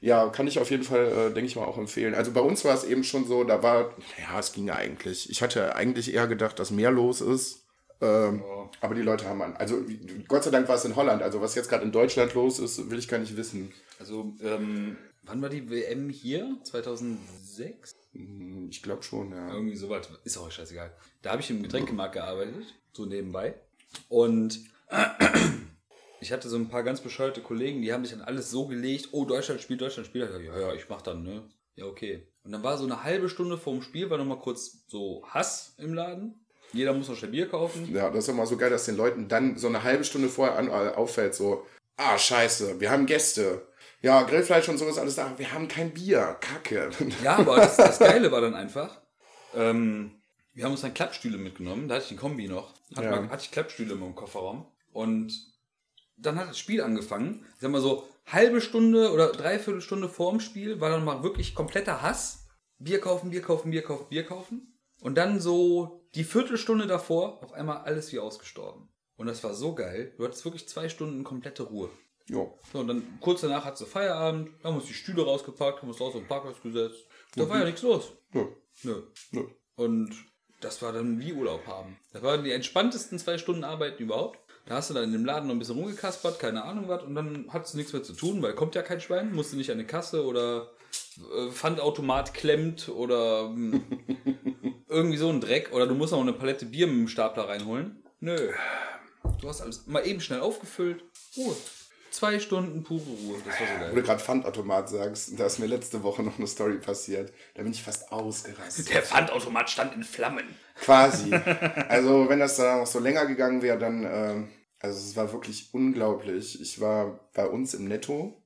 Ja, kann ich auf jeden Fall, äh, denke ich mal, auch empfehlen. Also bei uns war es eben schon so, da war, ja, es ging eigentlich. Ich hatte eigentlich eher gedacht, dass mehr los ist. Ähm, Aber die Leute haben an. Also Gott sei Dank war es in Holland. Also was jetzt gerade in Deutschland los ist, will ich gar nicht wissen. Also, ähm, wann war die WM hier? 2006? Hm, Ich glaube schon, ja. Irgendwie sowas. Ist auch scheißegal. Da habe ich im Getränkemarkt gearbeitet, so nebenbei. Und ich hatte so ein paar ganz bescheuerte Kollegen, die haben sich dann alles so gelegt, oh, Deutschland spielt, Deutschland spielt. Ja, ja, ich mach dann, ne? Ja, okay. Und dann war so eine halbe Stunde vorm Spiel, war nochmal kurz so Hass im Laden. Jeder muss noch schnell Bier kaufen. Ja, das ist immer so geil, dass den Leuten dann so eine halbe Stunde vorher an, äh, auffällt, so, ah, scheiße, wir haben Gäste. Ja, Grillfleisch und so ist alles da. Wir haben kein Bier. Kacke. Ja, aber das, das Geile war dann einfach, ähm, wir haben uns dann Klappstühle mitgenommen, da hatte ich den Kombi noch, hatte, Ja. mal, hatte ich Klappstühle im Kofferraum und dann hat das Spiel angefangen, ich sag mal so, halbe Stunde oder dreiviertel Stunde vorm Spiel war dann mal wirklich kompletter Hass, Bier kaufen, Bier kaufen, Bier kaufen, Bier kaufen und dann so die Viertelstunde davor auf einmal alles wie ausgestorben. Und das war so geil, du hattest wirklich zwei Stunden komplette Ruhe. Jo. So, und dann kurz danach hat sie Feierabend, haben uns die Stühle rausgepackt, haben uns raus auf den Parkplatz gesetzt. Da war ja nichts los. Nö. Nö. Nö. Und das war dann wie Urlaub haben. Das waren die entspanntesten zwei Stunden Arbeiten überhaupt. Da hast du dann in dem Laden noch ein bisschen rumgekaspert, keine Ahnung was, und dann hattest du nichts mehr zu tun, weil kommt ja kein Schwein, musst du nicht an eine Kasse oder äh, Pfandautomat klemmt oder ähm, irgendwie so ein Dreck oder du musst noch eine Palette Bier mit dem Stapler reinholen. Nö. Du hast alles mal eben schnell aufgefüllt. Ruhe. Zwei Stunden pure Ruhe. Das war so Wo geil. du gerade Pfandautomat sagst, da ist mir letzte Woche noch eine Story passiert. Da bin ich fast ausgerastet. Der Pfandautomat stand in Flammen. Quasi. Also, wenn das dann noch so länger gegangen wäre, dann, ähm, also es war wirklich unglaublich. Ich war bei uns im Netto.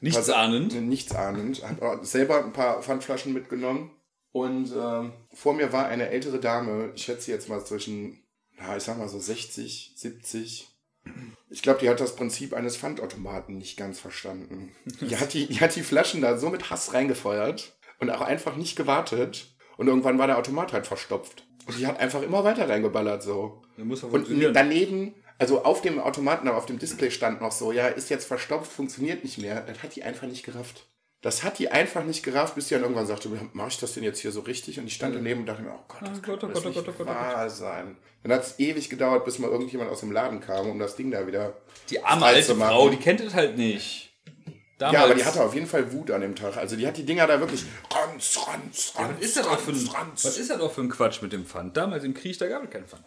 Nichts War- ahnend. Nichts ahnend. Hab selber ein paar Pfandflaschen mitgenommen. Und ähm, vor mir war eine ältere Dame, ich schätze jetzt mal zwischen, na, ich sag mal so 60, 70. Ich glaube, die hat das Prinzip eines Pfandautomaten nicht ganz verstanden. Die hat die, die hat die Flaschen da so mit Hass reingefeuert und auch einfach nicht gewartet. Und irgendwann war der Automat halt verstopft. Und die hat einfach immer weiter reingeballert so. Und daneben, also auf dem Automaten, aber auf dem Display stand noch so, ja, ist jetzt verstopft, funktioniert nicht mehr. Das hat die einfach nicht gerafft. Das hat die einfach nicht gerafft, bis die dann irgendwann sagte, mache ich das denn jetzt hier so richtig? Und ich stand daneben und dachte mir, oh Gott, das kann Gott, oh alles Gott, oh nicht Gott, oh Gott, oh wahr sein. Dann hat es ewig gedauert, bis mal irgendjemand aus dem Laden kam, um das Ding da wieder Die arme alte zu machen. Frau, die kennt es halt nicht. Damals, Ja, aber die hatte auf jeden Fall Wut an dem Tag. Also die hat die Dinger da wirklich ranz, ranz, ranz, was ist das für ein, ranz, ranz. was ist das auch für ein Quatsch mit dem Pfand? Damals im Krieg, da gab es keinen Pfand.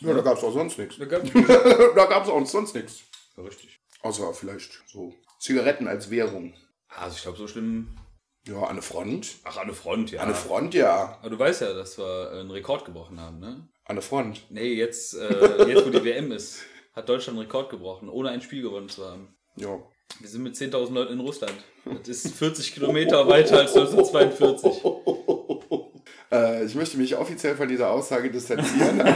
Ja, da gab es auch sonst nichts. Da gab da gab es auch sonst nichts. Richtig. Außer vielleicht so Zigaretten als Währung. Also ich glaube, so schlimm. Ja, an der Front. Ach, an der Front, ja. An der Front, ja. Aber du weißt ja, dass wir einen Rekord gebrochen haben, ne? An der Front. Nee, jetzt, äh, jetzt wo die WM ist, hat Deutschland einen Rekord gebrochen, ohne ein Spiel gewonnen zu haben. Ja. Wir sind mit 10.000 Leuten in Russland. Das ist 40 Kilometer weiter als 1942. Äh, ich möchte mich offiziell von dieser Aussage distanzieren.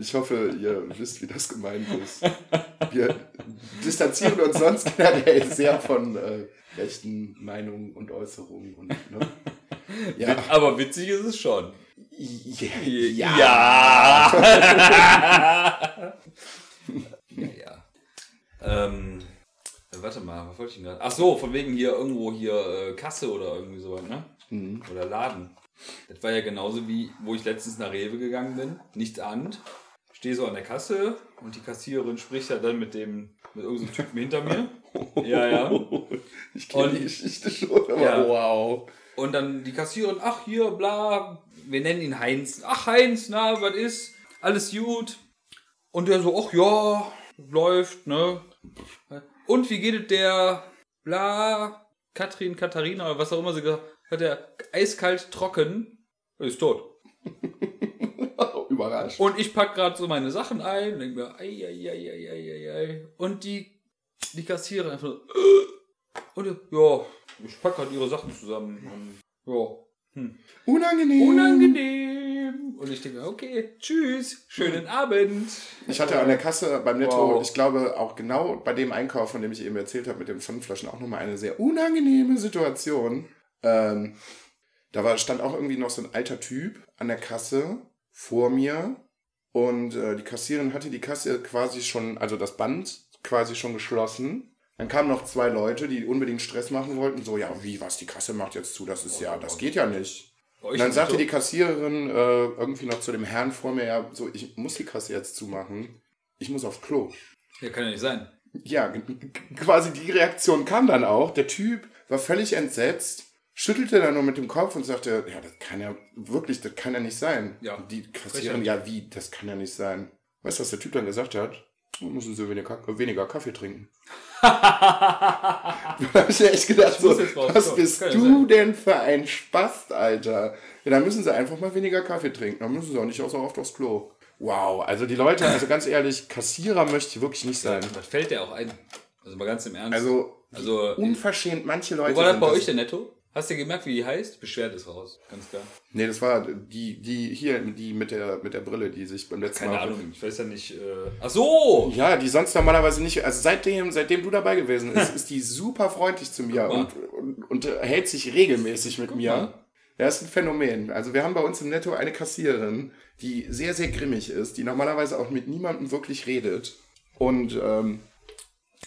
ich hoffe, ihr wisst, wie das gemeint ist. Wir distanzieren uns sonst generell sehr von äh, rechten Meinungen und Äußerungen. Und, ne? Ja. Aber witzig ist es schon. Ja. Ja. ja, ja. Ähm, äh, warte mal, was wollte ich denn gerade? Ach so, von wegen hier irgendwo hier äh, Kasse oder irgendwie sowas, ne? Oder Laden. Das war ja genauso wie, wo ich letztens nach Rewe gegangen bin, nichts ahnend. Stehe so an der Kasse und die Kassiererin spricht ja dann mit dem, mit irgendeinem Typen hinter mir. Ja, ja. Ich kenne die Geschichte schon, aber Ja. wow. Und dann die Kassiererin, ach hier, bla, wir nennen ihn Heinz. Ach Heinz, na, was ist? Alles gut. Und der so, ach ja, läuft, ne? Und wie geht es der, bla, Katrin, Katharina oder was auch immer sie gesagt hat, der eiskalt trocken, er ist tot. Überrascht. Und ich pack gerade so meine Sachen ein, denk mir, ei, ei, ei, ei, ei, ei, ei. Und die, die Kassiererin einfach so, und ja, ich pack gerade ihre Sachen zusammen. Und, ja, hm. Unangenehm. Unangenehm. Und ich denke okay, tschüss, schönen Abend. Ich hatte an der Kasse beim Netto, Wow. ich glaube auch genau bei dem Einkauf, von dem ich eben erzählt habe, mit den Pfandflaschen, auch nochmal eine sehr unangenehme Situation. Ähm, da war, stand auch irgendwie noch so ein alter Typ an der Kasse vor mir und äh, die Kassiererin hatte die Kasse quasi schon, also das Band quasi schon geschlossen. Dann kamen noch zwei Leute, die unbedingt Stress machen wollten. So, ja, wie, was, die Kasse macht jetzt zu, das ist ja, das geht ja nicht. Und dann sagte die Kassiererin äh, irgendwie noch zu dem Herrn vor mir, ja, so, ich muss die Kasse jetzt zumachen. Ich muss aufs Klo. Ja, kann ja nicht sein. ja, quasi die Reaktion kam dann auch. Der Typ war völlig entsetzt, schüttelte dann nur mit dem Kopf und sagte, ja, das kann ja wirklich, das kann ja nicht sein. Ja. Die Kassiererin, ja, wie, das kann ja nicht sein. Weißt du, was der Typ dann gesagt hat? Dann müssen Sie weniger, weniger Kaffee trinken. da hab ich mir echt gedacht, so, was So, bist ja du sein. denn für ein Spast, Alter? Ja, dann müssen sie einfach mal weniger Kaffee trinken. Dann müssen sie auch nicht auch so oft aufs Klo. Wow, also die Leute, also ganz ehrlich, Kassierer möchte ich wirklich nicht sein. Das fällt dir auch ein. Also mal ganz im Ernst. Also, also unverschämt, manche Leute. wo war das bei euch der Netto? Hast du gemerkt, wie die heißt? Beschwert ist raus, ganz klar. Nee, das war die, die hier, die mit der, mit der Brille, die sich beim letzten Keine Mal. Ahnung, ich weiß ja nicht. Äh... Ach so! Ja, die sonst normalerweise nicht. Also seitdem, seitdem du dabei gewesen bist, ist die super freundlich zu mir Guck und, und, und hält sich regelmäßig mit mir. mal. Ja, ist ein Phänomen. Also wir haben bei uns im Netto eine Kassiererin, die sehr, sehr grimmig ist, die normalerweise auch mit niemandem wirklich redet. Und ähm,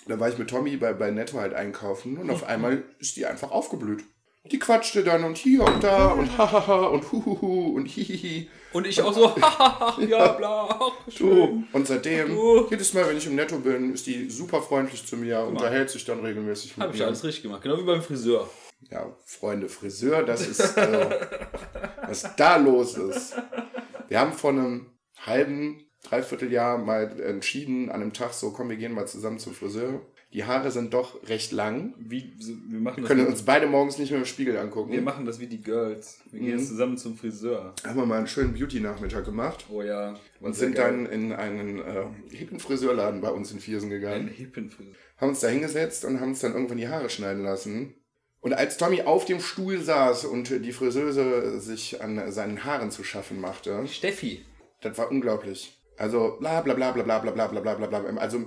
da war ich mit Tommy bei, bei Netto halt einkaufen und auf einmal ist die einfach aufgeblüht. Die quatschte dann und hier und da und hahaha und huhuhu und hihihi. Und ich auch so, hahaha, ja, bla, ach, schön. Du. Und seitdem, Du. jedes Mal, wenn ich im Netto bin, ist die super freundlich zu mir, unterhält sich dann regelmäßig mit Hab ich mir. alles richtig gemacht, genau wie beim Friseur. Ja, Freunde, Friseur, das ist, also, was da los ist. Wir haben vor einem halben, dreiviertel mal entschieden, an einem Tag so, komm, wir gehen mal zusammen zum Friseur. Die Haare sind doch recht lang. Wie, wir, machen Wir können uns beide morgens nicht mehr im Spiegel angucken. wir machen das wie die Girls. Wir gehen jetzt zusammen zum Friseur. haben wir mal einen schönen Beauty-Nachmittag gemacht Oh ja. und sind geil. dann in einen äh, hippen Friseurladen bei uns in Viersen gegangen. Ein hippen Friseur. haben uns da hingesetzt und haben uns dann irgendwann die Haare schneiden lassen. Und als Tommy auf dem Stuhl saß und die Friseuse sich an seinen Haaren zu schaffen machte, Steffi. das war unglaublich. Also bla bla bla bla bla bla bla bla bla bla bla. Also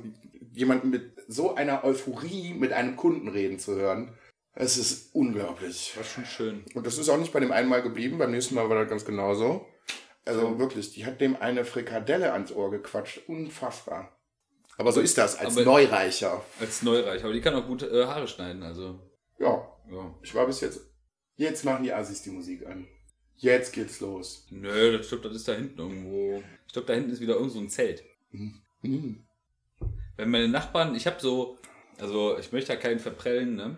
jemanden mit so einer Euphorie mit einem Kunden reden zu hören, es ist unglaublich. War schon schön. Und das ist auch nicht bei dem einen Mal geblieben, beim nächsten Mal war das ganz genauso. Also wirklich, die hat dem eine Frikadelle ans Ohr gequatscht. Unfassbar. Aber so ist das als Aber- Neureicher. Als Neureich. Aber die kann auch gut äh, Haare schneiden, also. Ja, Ja. Ich war bis jetzt. Jetzt machen die Assis die Musik an. Jetzt geht's los. Nö, das, glaube, das ist da hinten irgendwo. Ich glaube, da hinten ist wieder irgend so ein Zelt. Hm. Wenn meine Nachbarn, ich habe so, also ich möchte da keinen verprellen, ne?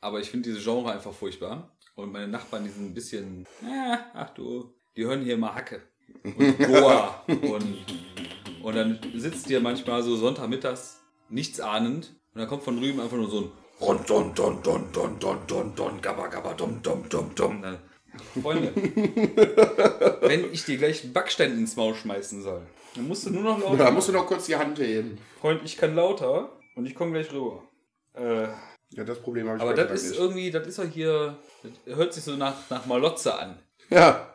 Aber ich finde diese Genre einfach furchtbar. Und meine Nachbarn, die sind ein bisschen, äh, ach du, die hören hier immer Hacke. Und Goa. und, und dann sitzt ihr manchmal so Sonntagmittags nichts ahnend. Und dann kommt von drüben einfach nur so ein Ron, don, don, don, don, don, don, don, gabba, gabba, dom, dom, dom, dom. Freunde, wenn ich dir gleich einen Backstein ins Maul schmeißen soll, dann musst du nur noch lauter Da musst du noch kurz die Hand heben. Freund, ich kann lauter und ich komme gleich rüber. Äh, Ja, das Problem habe ich aber das ist nicht. irgendwie, das ist doch hier, das hört sich so nach, nach Malotze an. Ja.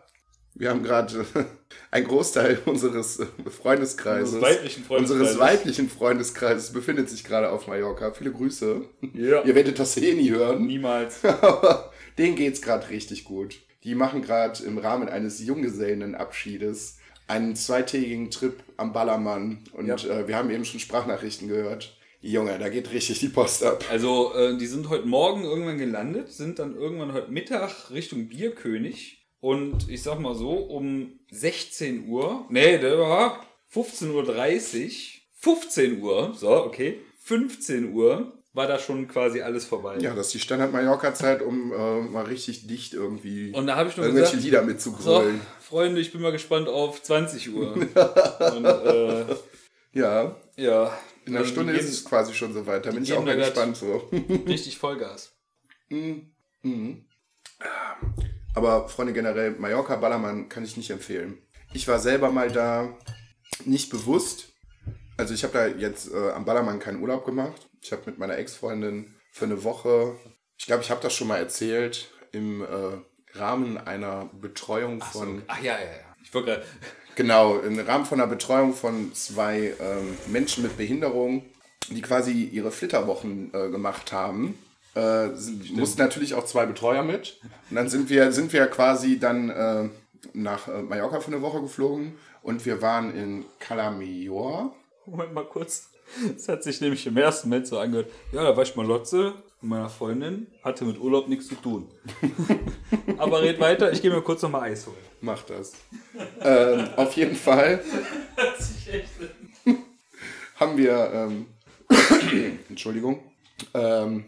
Wir haben gerade ein Großteil unseres Freundeskreises, Unseres weiblichen Freundeskreises. unseres weiblichen Freundeskreises befindet sich gerade auf Mallorca. Viele Grüße. Ja. Ihr werdet das eh nie hören. Niemals. Aber denen geht's gerade richtig gut. Die machen gerade im Rahmen eines Junggesellenabschiedes einen zweitägigen Trip am Ballermann. Und Ja. äh, wir haben eben schon Sprachnachrichten gehört. Junge, da geht richtig die Post ab. Also, äh, die sind heute Morgen irgendwann gelandet, sind dann irgendwann heute Mittag Richtung Bierkönig. Und ich sag mal so, um 16 Uhr, nee, der war 15.30 Uhr, 15 Uhr, so, okay, 15 Uhr war da schon quasi alles vorbei. Ja, das ist die Standard-Mallorca-Zeit, um äh, mal richtig dicht irgendwie Und da habe ich nur irgendwelche gesagt, Lieder So, mitzugrölen. Freunde, ich bin mal gespannt auf 20 Uhr. Und, äh, Ja, ja. in einer also Stunde die ist es quasi schon soweit. Da bin ich geben auch mal gespannt so. geben richtig Vollgas. Aber Freunde, generell, Mallorca Ballermann kann ich nicht empfehlen. Ich war selber mal da, nicht bewusst. Also ich habe da jetzt äh, am Ballermann keinen Urlaub gemacht. Ich habe mit meiner Ex-Freundin für eine Woche, ich glaube, ich habe das schon mal erzählt, im äh, Rahmen einer Betreuung von, Ach ja, ja, ja. Ich wollte gerade. genau, im Rahmen von einer Betreuung von zwei ähm, Menschen mit Behinderung, die quasi ihre Flitterwochen äh, gemacht haben. Äh, mussten natürlich auch zwei Betreuer mit. Und dann sind wir, sind wir quasi dann äh, nach äh, Mallorca für eine Woche geflogen und wir waren in Calamior. Moment mal kurz. Das hat sich nämlich im ersten Moment so angehört. Ja, da war ich mal Lotze mit meiner Freundin, hatte mit Urlaub nichts zu tun. Aber red weiter, ich gehe mir kurz nochmal Eis holen. Mach das. ähm, auf jeden Fall haben wir ähm, Entschuldigung. Ähm,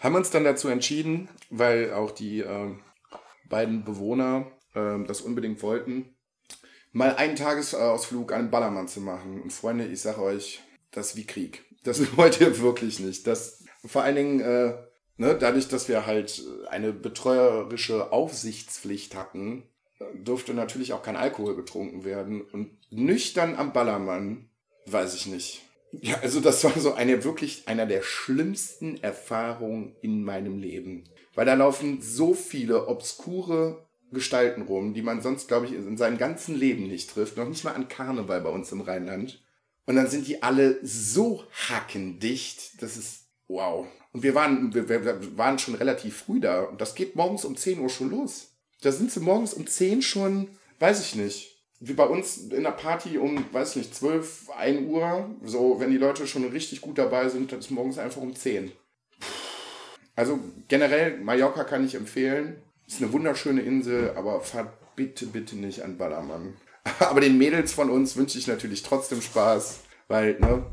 haben uns dann dazu entschieden, weil auch die ähm, beiden Bewohner ähm, das unbedingt wollten, mal einen Tagesausflug an den Ballermann zu machen. Und Freunde, ich sage euch, das ist wie Krieg. Das wollt ihr wirklich nicht. Das vor allen Dingen äh, ne, dadurch, dass wir halt eine betreuerische Aufsichtspflicht hatten, durfte natürlich auch kein Alkohol getrunken werden. Und nüchtern am Ballermann, weiß ich nicht. Ja, also das war so eine wirklich einer der schlimmsten Erfahrungen in meinem Leben. Weil da laufen so viele obskure Gestalten rum, die man sonst, glaube ich, in seinem ganzen Leben nicht trifft. Noch nicht mal an Karneval bei uns im Rheinland. Und dann sind die alle so hackendicht, das ist wow. Und wir waren, wir, wir waren schon relativ früh da. Und das geht morgens um 10 Uhr schon los. Da sind sie morgens um 10 schon, weiß ich nicht, wie bei uns in der Party um, weiß ich nicht, 12, 1 Uhr. So, wenn die Leute schon richtig gut dabei sind, dann ist morgens einfach um 10. Also generell, Mallorca kann ich empfehlen. Ist eine wunderschöne Insel, aber fahrt bitte, bitte nicht an Ballermann. Aber den Mädels von uns wünsche ich natürlich trotzdem Spaß, weil, ne,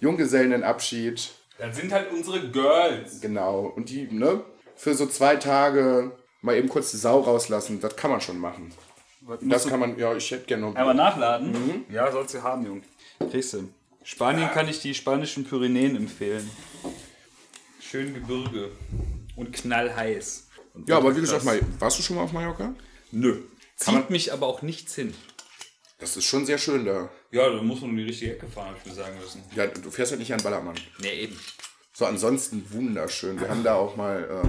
Junggesellenabschied. Das sind halt unsere Girls. Genau. Und die, ne, für so zwei Tage mal eben kurz die Sau rauslassen, das kann man schon machen. Das kann man, ja, ich hätte gerne noch. Einmal nachladen? Ja, sollst du haben, Jung. Kriegst du. Spanien kann ich die spanischen Pyrenäen empfehlen. Schön Gebirge. Und knallheiß. Und Ja, aber wie gesagt, mal, warst du schon mal auf Mallorca? Nö. Kann Zieht man- mich aber auch nichts hin. Das ist schon sehr schön da. Ja, da muss man in die richtige Ecke fahren, habe ich mir sagen müssen. Ja, du fährst halt nicht an Ballermann. Nee, eben. So, ansonsten wunderschön. Wir haben da auch mal äh,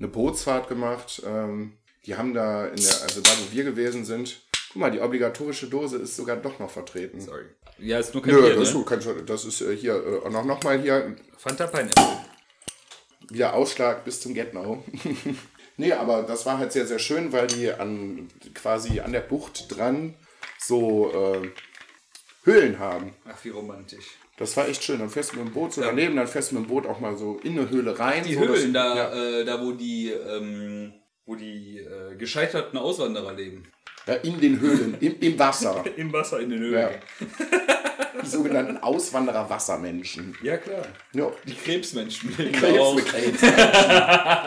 eine Bootsfahrt gemacht. Ähm, die haben da in der, also da, wo wir gewesen sind, guck mal, die obligatorische Dose ist sogar doch noch vertreten. Sorry. Ja, ist nur kein Nö, Bier, das, ist ne? gut, kannst du- das ist äh, hier äh, noch, noch mal hier Fanta Pineapple. wieder Ausschlag bis zum Get-No. nee, aber das war halt sehr, sehr schön, weil die an quasi an der Bucht dran so äh, Höhlen haben. Ach, wie romantisch. Das war echt schön. Dann fährst du mit dem Boot so daneben, dann fährst du mit dem Boot auch mal so in eine Höhle rein. Die so, dass- Höhlen, da, Ja, äh, da wo die, ähm, wo die äh, gescheiterten Auswanderer leben. ja, in den Höhlen, im, im Wasser. Im Wasser in den Höhlen. Ja. Die sogenannten Auswanderer-Wassermenschen. Ja, klar. Ja. Die Krebsmenschen da Krebs. Krebsmenschen.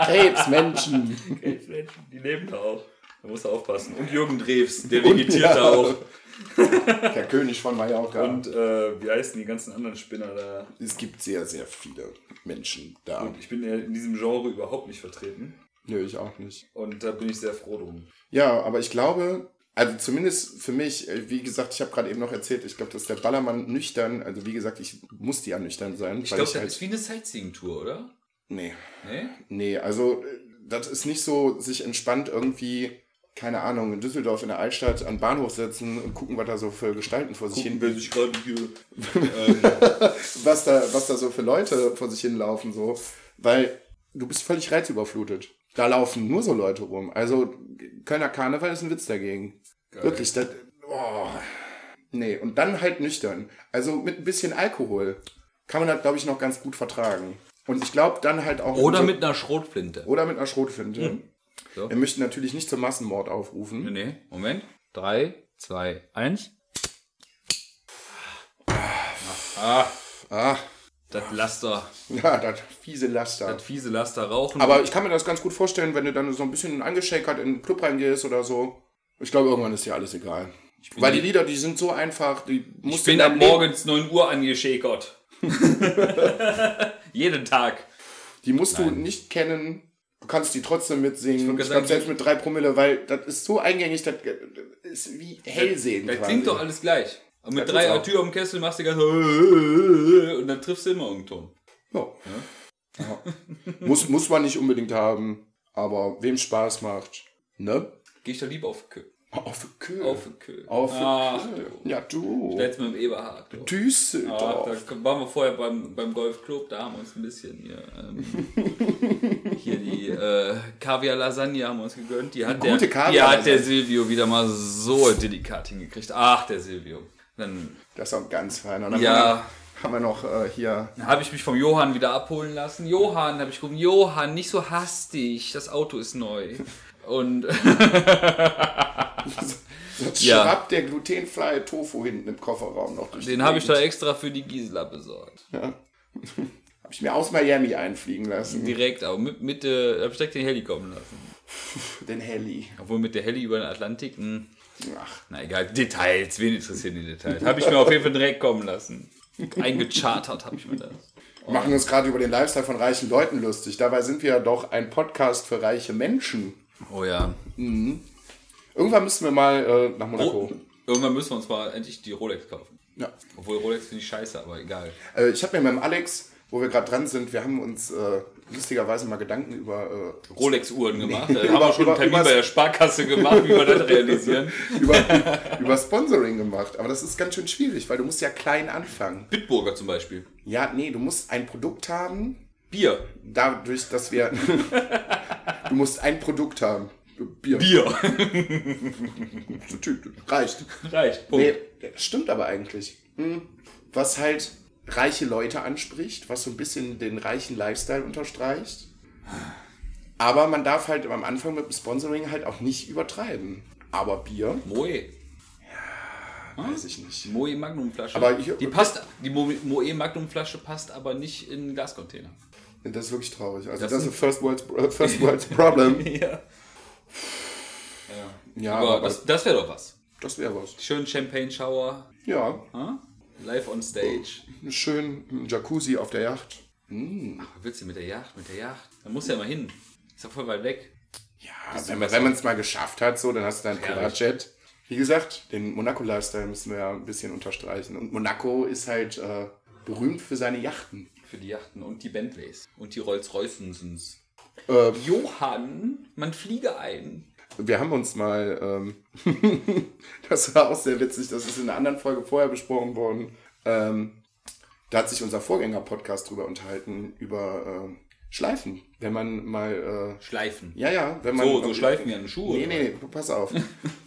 Krebsmenschen. Krebsmenschen, die leben da auch. Da musst du aufpassen. Und Jürgen Drews, der vegetiert da auch. Der König von Mallorca. Und äh, wie heißen die ganzen anderen Spinner da? es gibt sehr, sehr viele Menschen da. Und ich bin ja in diesem Genre überhaupt nicht vertreten. Nö, ich auch nicht. Und da bin ich sehr froh drum. Ja, aber ich glaube, also zumindest für mich, äh, wie gesagt, ich habe gerade eben noch erzählt, ich glaube, dass der Ballermann nüchtern, also wie gesagt, ich musste ja nüchtern sein. Ich glaube, das halt, ist wie eine Sightseeing-Tour, oder? Nee, Nee? nee, also äh, das ist nicht so sich entspannt irgendwie, keine Ahnung, in Düsseldorf in der Altstadt an den Bahnhof setzen und gucken, was da so für Gestalten vor sich hin, wer sich gerade hier. was da, was da so für Leute vor sich hinlaufen, so, weil du bist völlig reizüberflutet. Da laufen nur so Leute rum. Also Kölner Karneval ist ein Witz dagegen. Wirklich, das, oh, nee, und dann halt nüchtern. Also mit ein bisschen Alkohol kann man das, glaube ich, noch ganz gut vertragen. Und ich glaube dann halt auch... Oder mit einer Schrotflinte. oder mit einer Schrotflinte. So. Wir möchten natürlich nicht zum Massenmord aufrufen. Nee, Moment. 3, 2, 1. Ah, Ah, das Laster. ja, das fiese Laster. Das fiese Laster rauchen. Aber ich kann mir das ganz gut vorstellen, wenn du dann so ein bisschen angeschakert in den Club reingehst oder so. Ich glaube, irgendwann ist dir alles egal. Weil die Lieder, die sind so einfach, die ich bin in ab morgens 9 Uhr angeschäkert. Jeden Tag. Die musst du nicht kennen. Du kannst die trotzdem mitsingen. Ich gerade glaube, selbst mit drei Promille, weil das ist so eingängig, das ist wie Hellsehen. Das quasi. klingt doch alles gleich. Und mit Das drei. Tür am Kessel machst du die ganze und dann triffst du immer irgendeinen Ton. Ja. Ja. muss, muss man nicht unbedingt haben, aber wem Spaß macht, ne? Geh ich da lieber auf. Auf Köhl. Auf Kö. Auf Ach, Köhl. Ja, du. Jetzt mit dem Eberhard. du. Düsseldorf. Ah, da waren wir vorher beim, beim Golfclub, da haben wir uns ein bisschen hier, ähm, hier die äh, Kaviar-Lasagne haben wir uns gegönnt. Die hat, der, die hat der Silvio wieder mal so delikat hingekriegt. Ach, der Silvio. Dann Das ist auch ganz fein. Dann Ja. haben wir noch äh, hier. habe ich mich vom Johann wieder abholen lassen. Johann, habe ich gerufen, Johann, nicht so hastig, das Auto ist neu. Und Sonst Ja. schrappt der glutenfreie Tofu hinten im Kofferraum noch durch den habe ich da extra für die Gisela besorgt. Ja. Habe ich mir aus Miami einfliegen lassen. Direkt, aber mit, mit äh, hab ich direkt den Heli kommen lassen. Den Heli. Obwohl mit der Heli über den Atlantik, mh, Ach, na egal, Details, wen interessieren die Details? Habe ich mir auf jeden Fall direkt kommen lassen. Eingechartert habe ich mir das. wir machen uns gerade über den Lifestyle von reichen Leuten lustig. Dabei sind wir ja doch ein Podcast für reiche Menschen. Oh ja. Irgendwann müssen wir mal äh, nach Monaco. Oh, irgendwann müssen wir uns mal endlich die Rolex kaufen. Ja. Obwohl Rolex finde ich scheiße, aber egal. Äh, ich habe mir mit dem Alex, wo wir gerade dran sind, wir haben uns äh, lustigerweise mal Gedanken über, äh, Rolex-Uhren gemacht. Da Über- haben wir schon über- einen Termin bei der Sparkasse gemacht, wie wir das realisieren. über, über Sponsoring gemacht. Aber das ist ganz schön schwierig, weil du musst ja klein anfangen. Bitburger zum Beispiel. Ja, nee, du musst ein Produkt haben, Bier. dadurch, dass wir... du musst ein Produkt haben. Bier. Bier. Reicht. Reicht. Punkt. Nee, stimmt aber eigentlich. Hm. Was halt reiche Leute anspricht, was so ein bisschen den reichen Lifestyle unterstreicht. Aber man darf halt am Anfang mit dem Sponsoring halt auch nicht übertreiben. Aber Bier, Moe. weiß ich nicht. Moe Magnum Flasche. Aber ich- die passt, die Mo- Moe Magnum Flasche passt aber nicht in einen Gascontainer. Das ist wirklich traurig. Also Das das, ist ein First World, äh, First World Problem. Ja. Ja, aber aber, das, das wäre doch was. das wäre was. Schön Champagne Shower. Ja, Live on stage. schön Jacuzzi auf der Yacht. Ach, willst du mit der Yacht? Mit der Yacht? Da muss ja mal hin. Ist ja voll weit weg. Ja, wenn man wenn man es mal geschafft hat, so, dann hast du dein Herrlich. Privatjet. Wie gesagt, den Monaco-Lifestyle müssen wir ja ein bisschen unterstreichen. Und Monaco ist halt äh, berühmt für seine Yachten. Für die Yachten und die Bentleys. Und die Rolls-Roycens. Äh, Johann, man fliege ein. wir haben uns mal, ähm, das war auch sehr witzig, das ist in einer anderen Folge vorher besprochen worden. Ähm, da hat sich unser Vorgänger-Podcast drüber unterhalten, über ähm, Schleifen. Wenn man mal äh, Schleifen. Ja, ja, wenn man. So, so schleifen wie an den Schuh. Nee, nee, nee, pass auf.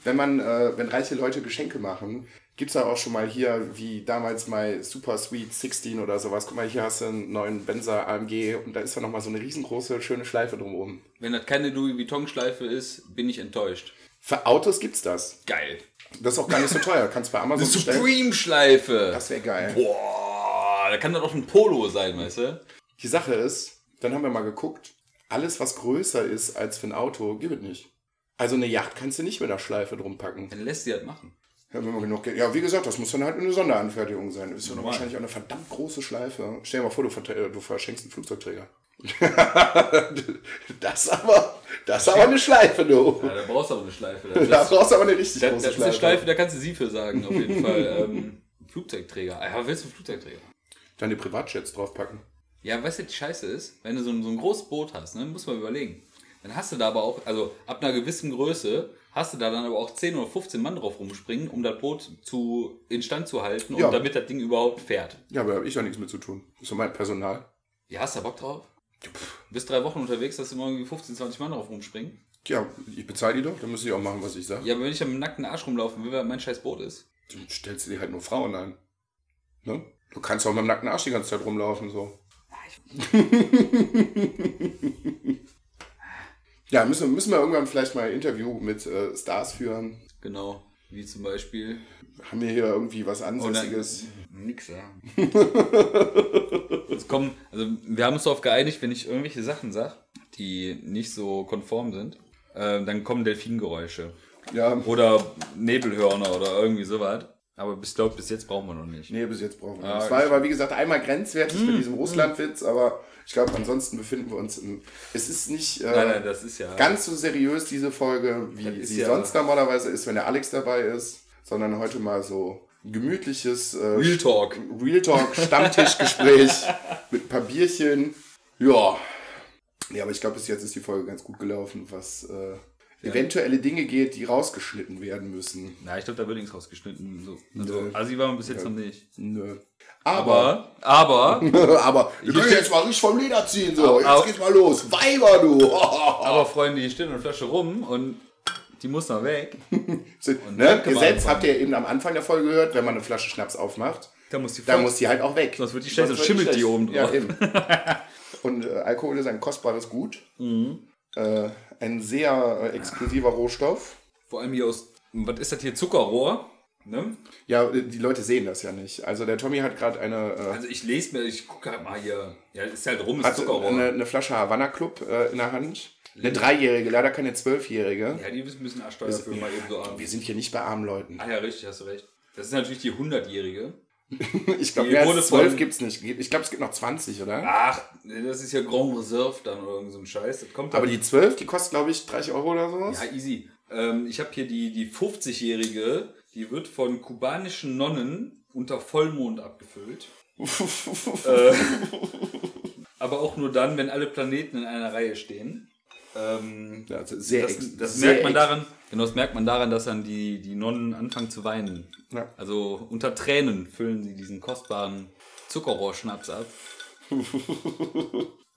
wenn man, äh, wenn reiche Leute Geschenke machen, gibt's ja auch schon mal hier, wie damals mal Super Sweet 16 oder sowas. Guck mal, hier hast du einen neuen Benzer AMG und da ist ja nochmal so eine riesengroße, schöne Schleife drumherum. Wenn das keine Louis Vuitton-Schleife ist, bin ich enttäuscht. Für Autos gibt's das. Geil. Das ist auch gar nicht so teuer. Kannst bei Amazon Eine. Supreme-Schleife. Das wäre geil. Boah, da kann das auch ein Polo sein, weißt du? Die Sache ist, dann haben wir mal geguckt, alles was größer ist als für ein Auto, gibt es nicht. Also eine Yacht kannst du nicht mit einer Schleife drum packen. Dann lässt sie das machen. Ja, wenn man genug Geld- ja, wie gesagt, das muss dann halt eine Sonderanfertigung sein. Das ist ja wahrscheinlich auch eine verdammt große Schleife. Stell dir mal vor, du, äh, du verschenkst einen Flugzeugträger. das aber, das ist aber eine Schleife, du. Ja, da brauchst du aber eine Schleife. Das, Da brauchst du aber eine richtig das, große das ist eine Schleife. Schleife, da kannst du sie für sagen, auf jeden Fall. Ähm, Flugzeugträger. Ah, Ja, willst du einen Flugzeugträger? Dann die Privatjets draufpacken. Ja, weißt du, die Scheiße ist, wenn du so ein, so ein großes Boot hast, ne, muss man überlegen. Dann hast du da aber auch, also ab einer gewissen Größe, hast du da dann aber auch 10 oder 15 Mann drauf rumspringen, um das Boot zu instand zu halten und Ja. damit das Ding überhaupt fährt. Ja, aber da habe ich ja nichts mit zu tun. Das ist so mein Personal. Ja, hast du da Bock drauf? Bis drei Wochen unterwegs, dass du immer irgendwie 15, 20 Mann drauf rumspringen. Ja, ich bezahle die doch, dann müssen die auch machen, was ich sage. Ja, aber wenn ich dem nackten Arsch rumlaufen will, weil mein scheiß Boot ist. Dann stellst du dir halt nur Frauen ein. Ne? Du kannst auch mit dem nackten Arsch die ganze Zeit rumlaufen, so. ja, müssen, müssen wir irgendwann vielleicht mal ein Interview mit äh, Stars führen. Genau. Wie zum Beispiel. Haben wir hier irgendwie was Oh. Ansässiges? Nix, ja. es kommen, also wir haben uns darauf geeinigt, wenn ich irgendwelche Sachen sage, die nicht so konform sind, äh, dann kommen Delfingeräusche. Ja, Oder Nebelhörner oder irgendwie sowas. Aber bis, glaub, bis jetzt brauchen wir noch nicht. nee, bis jetzt brauchen wir Ah, nicht. Es war aber, wie gesagt, einmal grenzwertig Hm, mit diesem Russlandwitz, aber ich glaube, ansonsten befinden wir uns im. Es ist nicht äh, Nein, nein, das ist ja. ganz so seriös, diese Folge, wie sie ja- sonst normalerweise ist, wenn der Alex dabei ist, sondern heute mal so gemütliches äh, Real Talk. Real Talk, Stammtischgespräch mit ein paar Bierchen. Ja. Ja, aber ich glaube, bis jetzt ist die Folge ganz gut gelaufen, was äh, eventuelle Dinge geht, die rausgeschnitten werden müssen. Na, ich glaube, da wird nichts rausgeschnitten. So. Also, Nö. Asi war man bis jetzt noch nicht. Nö. Aber, Aber, aber, aber, wir können jetzt mal richtig vom Leder ziehen, so. Jetzt aber- geht's mal los. Weiber, du. aber Freunde, hier steht eine Flasche rum und die muss noch weg. ne? Gesetz habt ihr eben am Anfang der Folge gehört, wenn man eine Flasche Schnaps aufmacht, Da muss die dann muss die halt auch weg. Sonst wird die schlecht, Sonst sonst wird schimmelt die oben Ja, drauf. eben. Und äh, Alkohol ist ein kostbares Gut. Mhm. Äh, ein sehr äh, exklusiver Rohstoff. Vor allem hier aus, was ist das hier, Zuckerrohr? Ne? Ja, die Leute sehen das ja nicht. Also der Tommy hat gerade eine, äh, Also ich lese mir, ich gucke halt mal hier. Ja, ist halt rum, ist Zuckerrohr. eine, eine Flasche Havanna Club äh, in der Hand. Eine Dreijährige, leider keine Zwölfjährige. ja, die müssen ein bisschen Arschsteuer für mal eben so an. Wir sind hier nicht bei armen Leuten. Ah ja, richtig, hast du recht. Das ist natürlich die 100-jährige. Ich glaube, mehr als zwölf von- gibt es nicht. Ich glaube, es gibt noch 20, oder? Ach, das ist ja Grand Reserve dann oder irgend so ein Scheiß. Das kommt. Aber die 12, die kostet, glaube ich, 30 Euro oder sowas. Ja, easy. Ähm, ich habe hier die, die 50-jährige, die wird von kubanischen Nonnen unter Vollmond abgefüllt. äh, aber auch nur dann, wenn alle Planeten in einer Reihe stehen. Ähm, Ja, also sehr das das sehr merkt man daran, genau, das merkt man daran, dass dann die, die Nonnen anfangen zu weinen. Ja. Also unter Tränen füllen sie diesen kostbaren Zuckerrohrschnaps ab.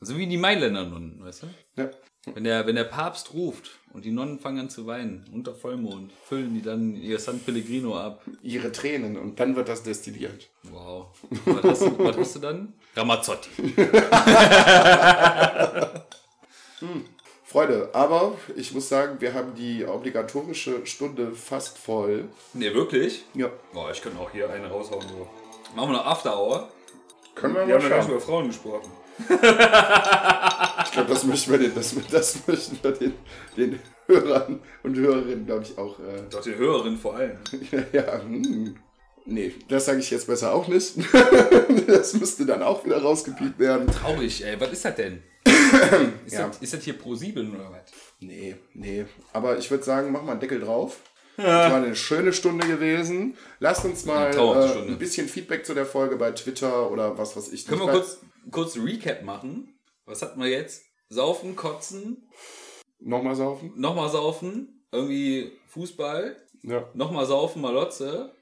so wie die Mailänder Nonnen, weißt du? Ja. Wenn der, wenn der Papst ruft und die Nonnen fangen an zu weinen, unter Vollmond, füllen die dann ihr San Pellegrino ab. Ihre Tränen und dann wird das destilliert. Wow. Was hast du, was hast du dann? Ramazzotti. Freunde, aber ich muss sagen, wir haben die obligatorische Stunde fast voll. Ne, wirklich? Ja. Boah, ich könnte auch hier eine raushauen. So. Machen wir noch After Hour? Können wir Wir mal haben ja gar nicht über Frauen gesprochen. Ich glaube, das möchten wir den, das, das möchten wir den, den Hörern und Hörerinnen, glaube ich, auch. Äh, Doch den Hörerinnen vor allem. ja, hm. Nee, das sage ich jetzt besser auch nicht. das müsste dann auch wieder rausgepiept werden. Traurig, ey. Was ist das denn? Ist, Ja. das, ist das hier Pro 7 oder was? Nee, nee. Aber ich würde sagen, mach mal einen Deckel drauf. Das war eine schöne Stunde gewesen. Lasst uns mal äh, ein bisschen Feedback zu der Folge bei Twitter oder was weiß ich. Können wir kurz, kurz Recap machen? Was hatten wir jetzt? Saufen, kotzen, Nochmal saufen? nochmal saufen, irgendwie Fußball, Ja. nochmal saufen, Malotze,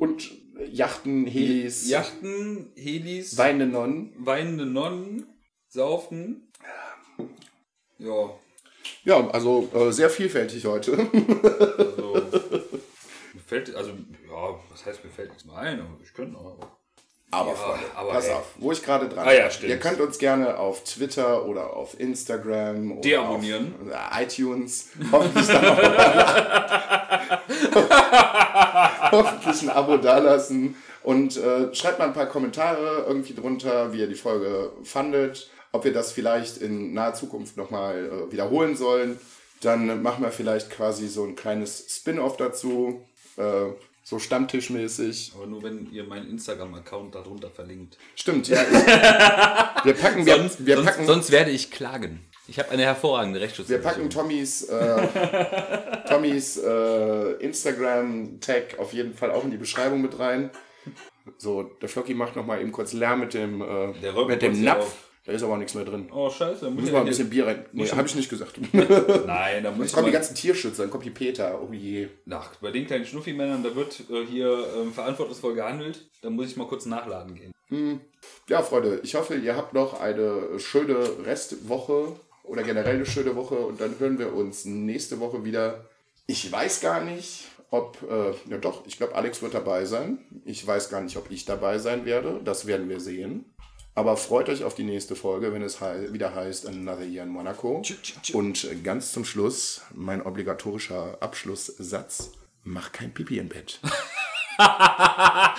Und Yachten, Helis, Yachten, Helis, weinende Nonnen. weinende Nonnen, saufen. Ja, Ja, also äh, sehr vielfältig heute. also. mir fällt, also, ja, was heißt, mir fällt nichts mehr ein, aber ich könnte noch. Aber, Ja, Freunde, aber pass ey. auf, wo ich gerade dran Ah ja, stimmt. Ihr könnt uns gerne auf Twitter oder auf Instagram oder Deabonnieren. auf äh, iTunes hoffentlich dann auch hoffentlich ein Abo dalassen und äh, schreibt mal ein paar Kommentare irgendwie drunter, wie ihr die Folge fandet, ob wir das vielleicht in naher Zukunft nochmal äh, wiederholen sollen. Dann machen wir vielleicht quasi so ein kleines Spin-off dazu, äh, so Stammtischmäßig. Aber nur wenn ihr meinen Instagram-Account darunter verlinkt. Stimmt, ja. Ich, wir packen, wir, Sonst, wir sonst, packen, sonst werde ich klagen. Ich habe eine hervorragende wir Rechtsschutzversicherung. packen Tommys, äh, Tommys äh, Instagram-Tag auf jeden Fall auch in die Beschreibung mit rein. So, der Flocky macht noch mal eben kurz Lärm mit dem, äh, mit dem Napf. Da ist aber nichts mehr drin. Oh, scheiße. Muss ich wir ein bisschen Bier rein. Nee, habe ich nicht gesagt. Nein, da muss Jetzt ich kommen die mal, ganzen Tierschützer, dann kommt die Peter. Oh je. Ach, bei den kleinen Schnuffi-Männern, da wird äh, hier ähm, verantwortungsvoll gehandelt. Da muss ich mal kurz nachladen gehen. Ja, Freunde, ich hoffe, ihr habt noch eine schöne Restwoche oder generell eine schöne Woche und dann hören wir uns nächste Woche wieder. Ich weiß gar nicht, ob, äh, ja doch, ich glaube, Alex wird dabei sein. Ich weiß gar nicht, ob ich dabei sein werde. Das werden wir sehen. Aber freut euch auf die nächste Folge, wenn es hei wieder heißt Another Year in Monaco. Und ganz zum Schluss mein obligatorischer Abschlusssatz. Mach kein Pipi im Bett. Wach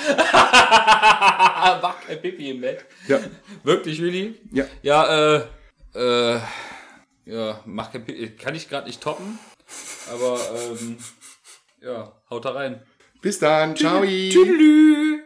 kein Pipi im Bett. Ja. Wirklich, Willi? Ja. Ja, äh, äh, ja, mach kein Pipi. Kann ich gerade nicht toppen. Aber, ähm, ja, haut da rein. Bis dann. Ciao. Tschüss.